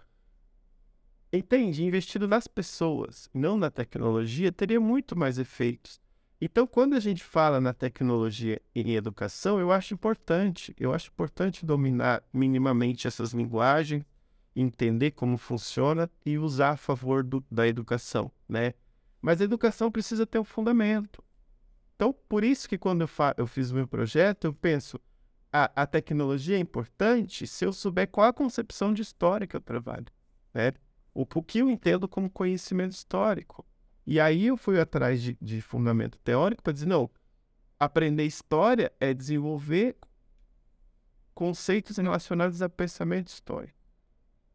entende? Investido nas pessoas, não na tecnologia, teria muito mais efeitos. Então, quando a gente fala na tecnologia em educação, eu acho importante, eu acho importante dominar minimamente essas linguagens, entender como funciona e usar a favor do, da educação, né? Mas a educação precisa ter um fundamento. Então, por isso que quando eu, eu fiz o meu projeto, eu penso, a, a tecnologia é importante se eu souber qual a concepção de história que eu trabalho, né? O, o que eu entendo como conhecimento histórico. E aí eu fui atrás de, de fundamento teórico para dizer, não, aprender história é desenvolver conceitos relacionados a pensamento histórico.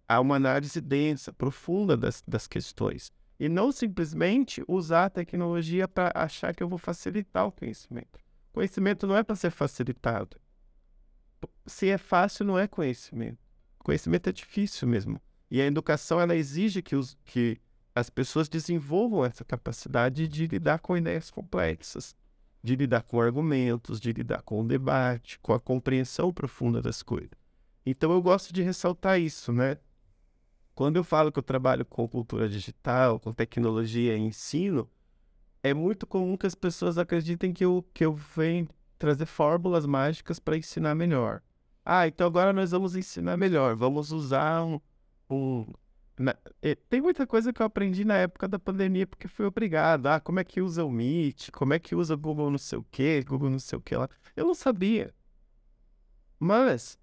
Há uma análise densa, profunda das, das questões. E não simplesmente usar a tecnologia para achar que eu vou facilitar o conhecimento. Conhecimento não é para ser facilitado. Se é fácil, não é conhecimento. Conhecimento é difícil mesmo. E a educação ela exige que, os, que as pessoas desenvolvam essa capacidade de lidar com ideias complexas, de lidar com argumentos, de lidar com o debate, com a compreensão profunda das coisas. Então eu gosto de ressaltar isso, né? Quando eu falo que eu trabalho com cultura digital, com tecnologia e ensino, é muito comum que as pessoas acreditem que eu, que eu venho trazer fórmulas mágicas para ensinar melhor. Ah, então agora nós vamos ensinar melhor. Vamos usar um. um na, tem muita coisa que eu aprendi na época da pandemia porque fui obrigado. Ah, como é que usa o Meet? Como é que usa Google não sei o quê? Google não sei o que lá. Eu não sabia. Mas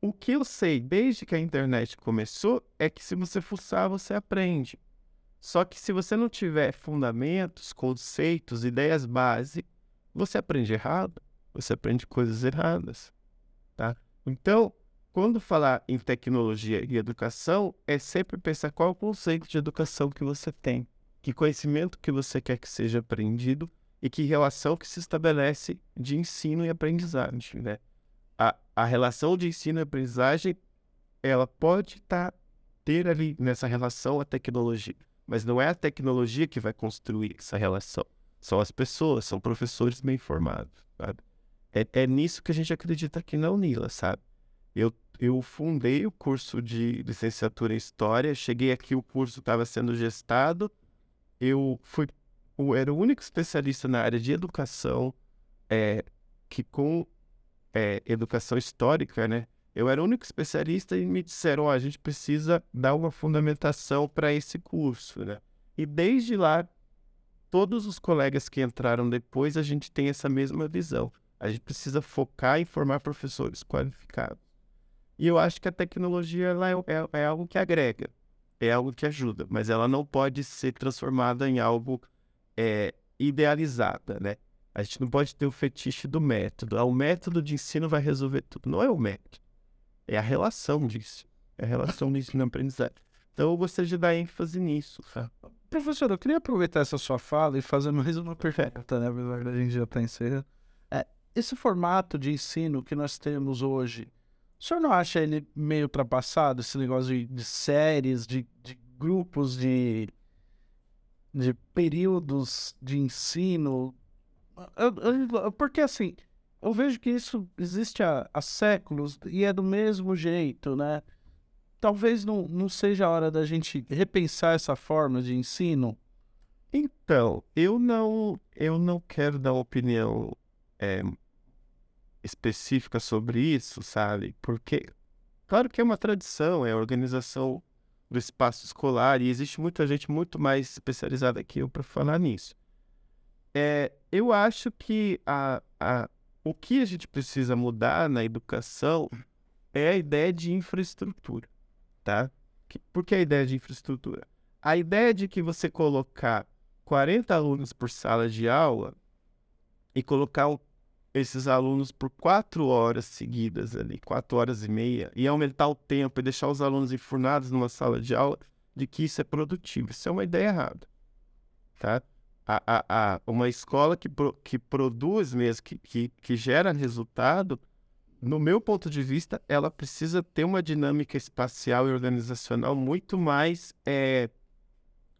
o que eu sei desde que a internet começou é que se você fuçar, você aprende. Só que se você não tiver fundamentos, conceitos, ideias base, você aprende errado, você aprende coisas erradas, tá? Então, quando falar em tecnologia e educação, é sempre pensar qual é o conceito de educação que você tem, que conhecimento que você quer que seja aprendido e que relação que se estabelece de ensino e aprendizagem, né? A, a relação de ensino e aprendizagem, ela pode tá, ter ali nessa relação a tecnologia, mas não é a tecnologia que vai construir essa relação. São as pessoas, são professores bem formados, sabe? É, é nisso que a gente acredita aqui na Unila, sabe? Eu, eu fundei o curso de licenciatura em História, cheguei aqui, o curso estava sendo gestado, eu fui, eu era o único especialista na área de educação é, que com é, educação histórica, né? Eu era o único especialista e me disseram, oh, a gente precisa dar uma fundamentação para esse curso, né? E desde lá todos os colegas que entraram depois, a gente tem essa mesma visão. A gente precisa focar em formar professores qualificados. E eu acho que a tecnologia ela é, é, é algo que agrega, é algo que ajuda, mas ela não pode ser transformada em algo é, idealizada, né? A gente não pode ter o fetiche do método. Ah, o método de ensino vai resolver tudo. Não é o método. É a relação disso. É a relação do ensino-aprendizagem. Então eu gostaria de dar ênfase nisso? Professor, eu queria aproveitar essa sua fala e fazer mais uma pergunta, né? Apesar da gente já estar encerrando. É, esse formato de ensino que nós temos hoje, o senhor não acha ele meio ultrapassado, esse negócio de, de séries, de, de, grupos, de, de períodos de ensino? Porque assim, eu vejo que isso existe há, há séculos e é do mesmo jeito, né? talvez não, não seja a hora da gente repensar essa forma de ensino? Então, eu não, eu não quero dar opinião é, específica sobre isso, sabe? Porque, claro que é uma tradição, é a organização do espaço escolar e existe muita gente muito mais especializada que eu para falar nisso. É, eu acho que a, a, o que a gente precisa mudar na educação é a ideia de infraestrutura tá? Por que a ideia de infraestrutura? A ideia de que você colocar 40 alunos por sala de aula e colocar esses alunos por quatro horas seguidas ali, quatro horas e meia, e aumentar o tempo e deixar os alunos enfurnados numa sala de aula, de que isso é produtivo. Isso é uma ideia errada, tá? A, a, a, uma escola que, pro, que produz mesmo, que, que, que gera resultado, no meu ponto de vista, ela precisa ter uma dinâmica espacial e organizacional muito mais é,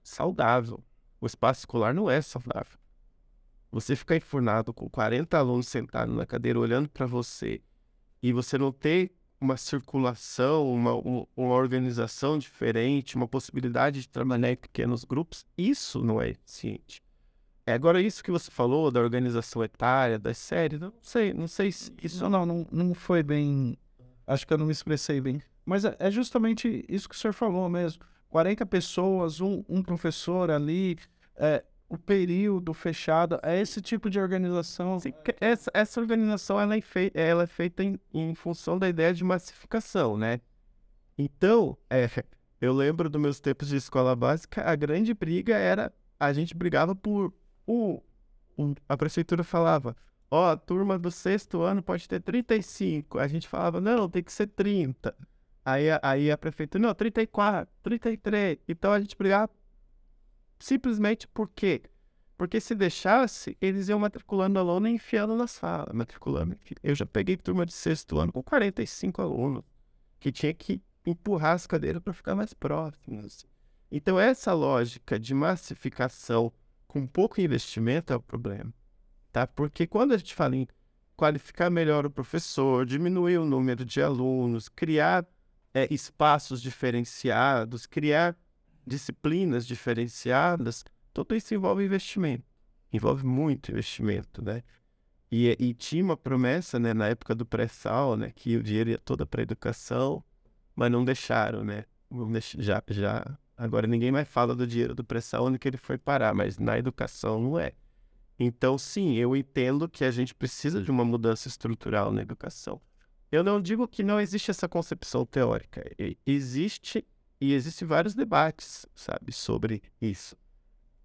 saudável. O espaço escolar não é saudável. Você ficar enfurnado com 40 alunos sentados na cadeira olhando para você e você não ter uma circulação, uma, uma organização diferente, uma possibilidade de trabalhar em pequenos grupos, isso não é eficiente. É, agora, isso que você falou da organização etária, das séries, não sei, não sei se isso. Não, não, não foi bem. Acho que eu não me expressei bem. Mas é, é justamente isso que o senhor falou mesmo. 40 pessoas, um, um professor ali, é, o período fechado, é esse tipo de organização. Sim, essa, essa organização ela é, fei ela é feita em, em função da ideia de massificação, né? Então, é, eu lembro dos meus tempos de escola básica, a grande briga era a gente brigava por o, a prefeitura falava, ó, oh, a turma do sexto ano pode ter 35. A gente falava, não, tem que ser 30. Aí, aí a prefeitura, não, 34, 33. Então a gente brigava simplesmente por quê? Porque se deixasse, eles iam matriculando aluno e enfiando na sala, matriculando. Eu já peguei turma de sexto ano com 45 alunos, que tinha que empurrar as cadeiras para ficar mais próximos. Então, essa lógica de massificação com pouco investimento é o problema, tá? Porque quando a gente fala em qualificar melhor o professor, diminuir o número de alunos, criar é, espaços diferenciados, criar disciplinas diferenciadas, tudo isso envolve investimento. envolve muito investimento, né? E, e tinha uma promessa, né, na época do pré-sal, né, que o dinheiro ia toda para educação, mas não deixaram, né? Já, já, agora ninguém mais fala do dinheiro do pré-sal onde que ele foi parar, mas na educação não é. Então, sim, eu entendo que a gente precisa de uma mudança estrutural na educação. Eu não digo que não existe essa concepção teórica. Existe e existem vários debates, sabe, sobre isso.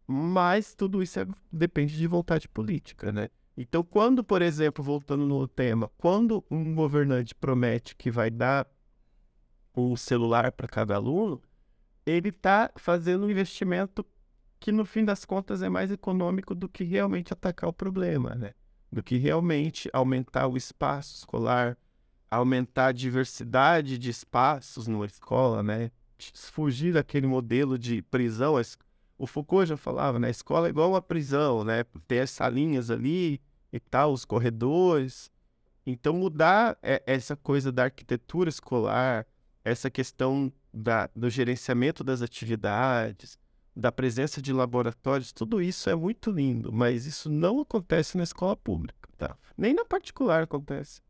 Mas tudo isso é, depende de vontade política, né? Então, quando, por exemplo, voltando no tema, quando um governante promete que vai dar um celular para cada aluno, ele está fazendo um investimento que, no fim das contas, é mais econômico do que realmente atacar o problema, né? Do que realmente aumentar o espaço escolar, aumentar a diversidade de espaços numa escola, né? Fugir daquele modelo de prisão, o Foucault já falava, né? A escola é igual uma prisão, né? Tem as salinhas ali e tal, os corredores. Então, mudar essa coisa da arquitetura escolar, essa questão da, do gerenciamento das atividades, da presença de laboratórios, tudo isso é muito lindo, mas isso não acontece na escola pública, tá? Nem na particular acontece.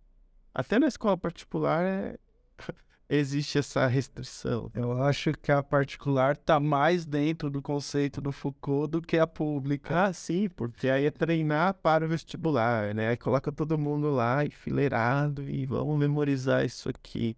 Até na escola particular é [laughs] existe essa restrição. Eu acho que a particular está mais dentro do conceito do Foucault do que a pública. Ah, sim, porque aí é treinar para o vestibular, né? Aí coloca todo mundo lá enfileirado e vamos memorizar isso aqui.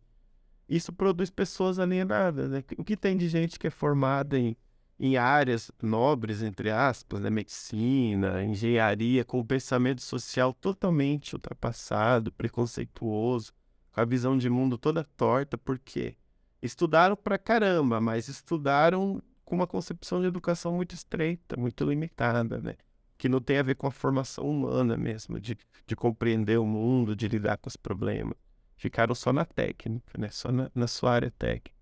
Isso produz pessoas alienadas, né? O que tem de gente que é formada em, em áreas nobres, entre aspas, né? Medicina, engenharia, com o pensamento social totalmente ultrapassado, preconceituoso com a visão de mundo toda torta, porque estudaram pra caramba, mas estudaram com uma concepção de educação muito estreita, muito limitada, né? Que não tem a ver com a formação humana mesmo, de, de compreender o mundo, de lidar com os problemas. Ficaram só na técnica, né? Só na, na sua área técnica.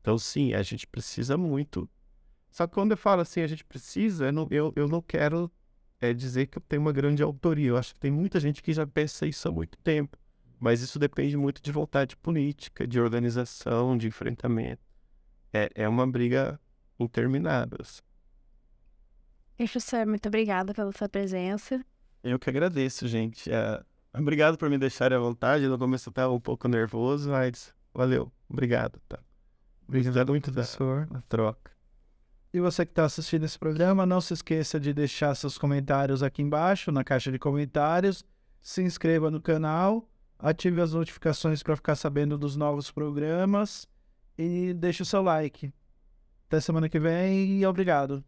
Então, sim, a gente precisa muito. Só que quando eu falo assim, a gente precisa, eu não, eu, eu não quero é, dizer que eu tenho uma grande autoria. Eu acho que tem muita gente que já pensa isso há muito tempo. Mas isso depende muito de vontade política, de organização, de enfrentamento. É, é uma briga interminável. Assim. Professor, muito obrigada pela sua presença. Eu que agradeço, gente. É, obrigado por me deixarem à vontade. No começo eu estava um pouco nervoso, mas valeu. Obrigado. Tá? Obrigado muito professor. da troca. E você que está assistindo esse programa, não se esqueça de deixar seus comentários aqui embaixo, na caixa de comentários. Se inscreva no canal ative as notificações para ficar sabendo dos novos programas e deixe o seu like. Até semana que vem e obrigado.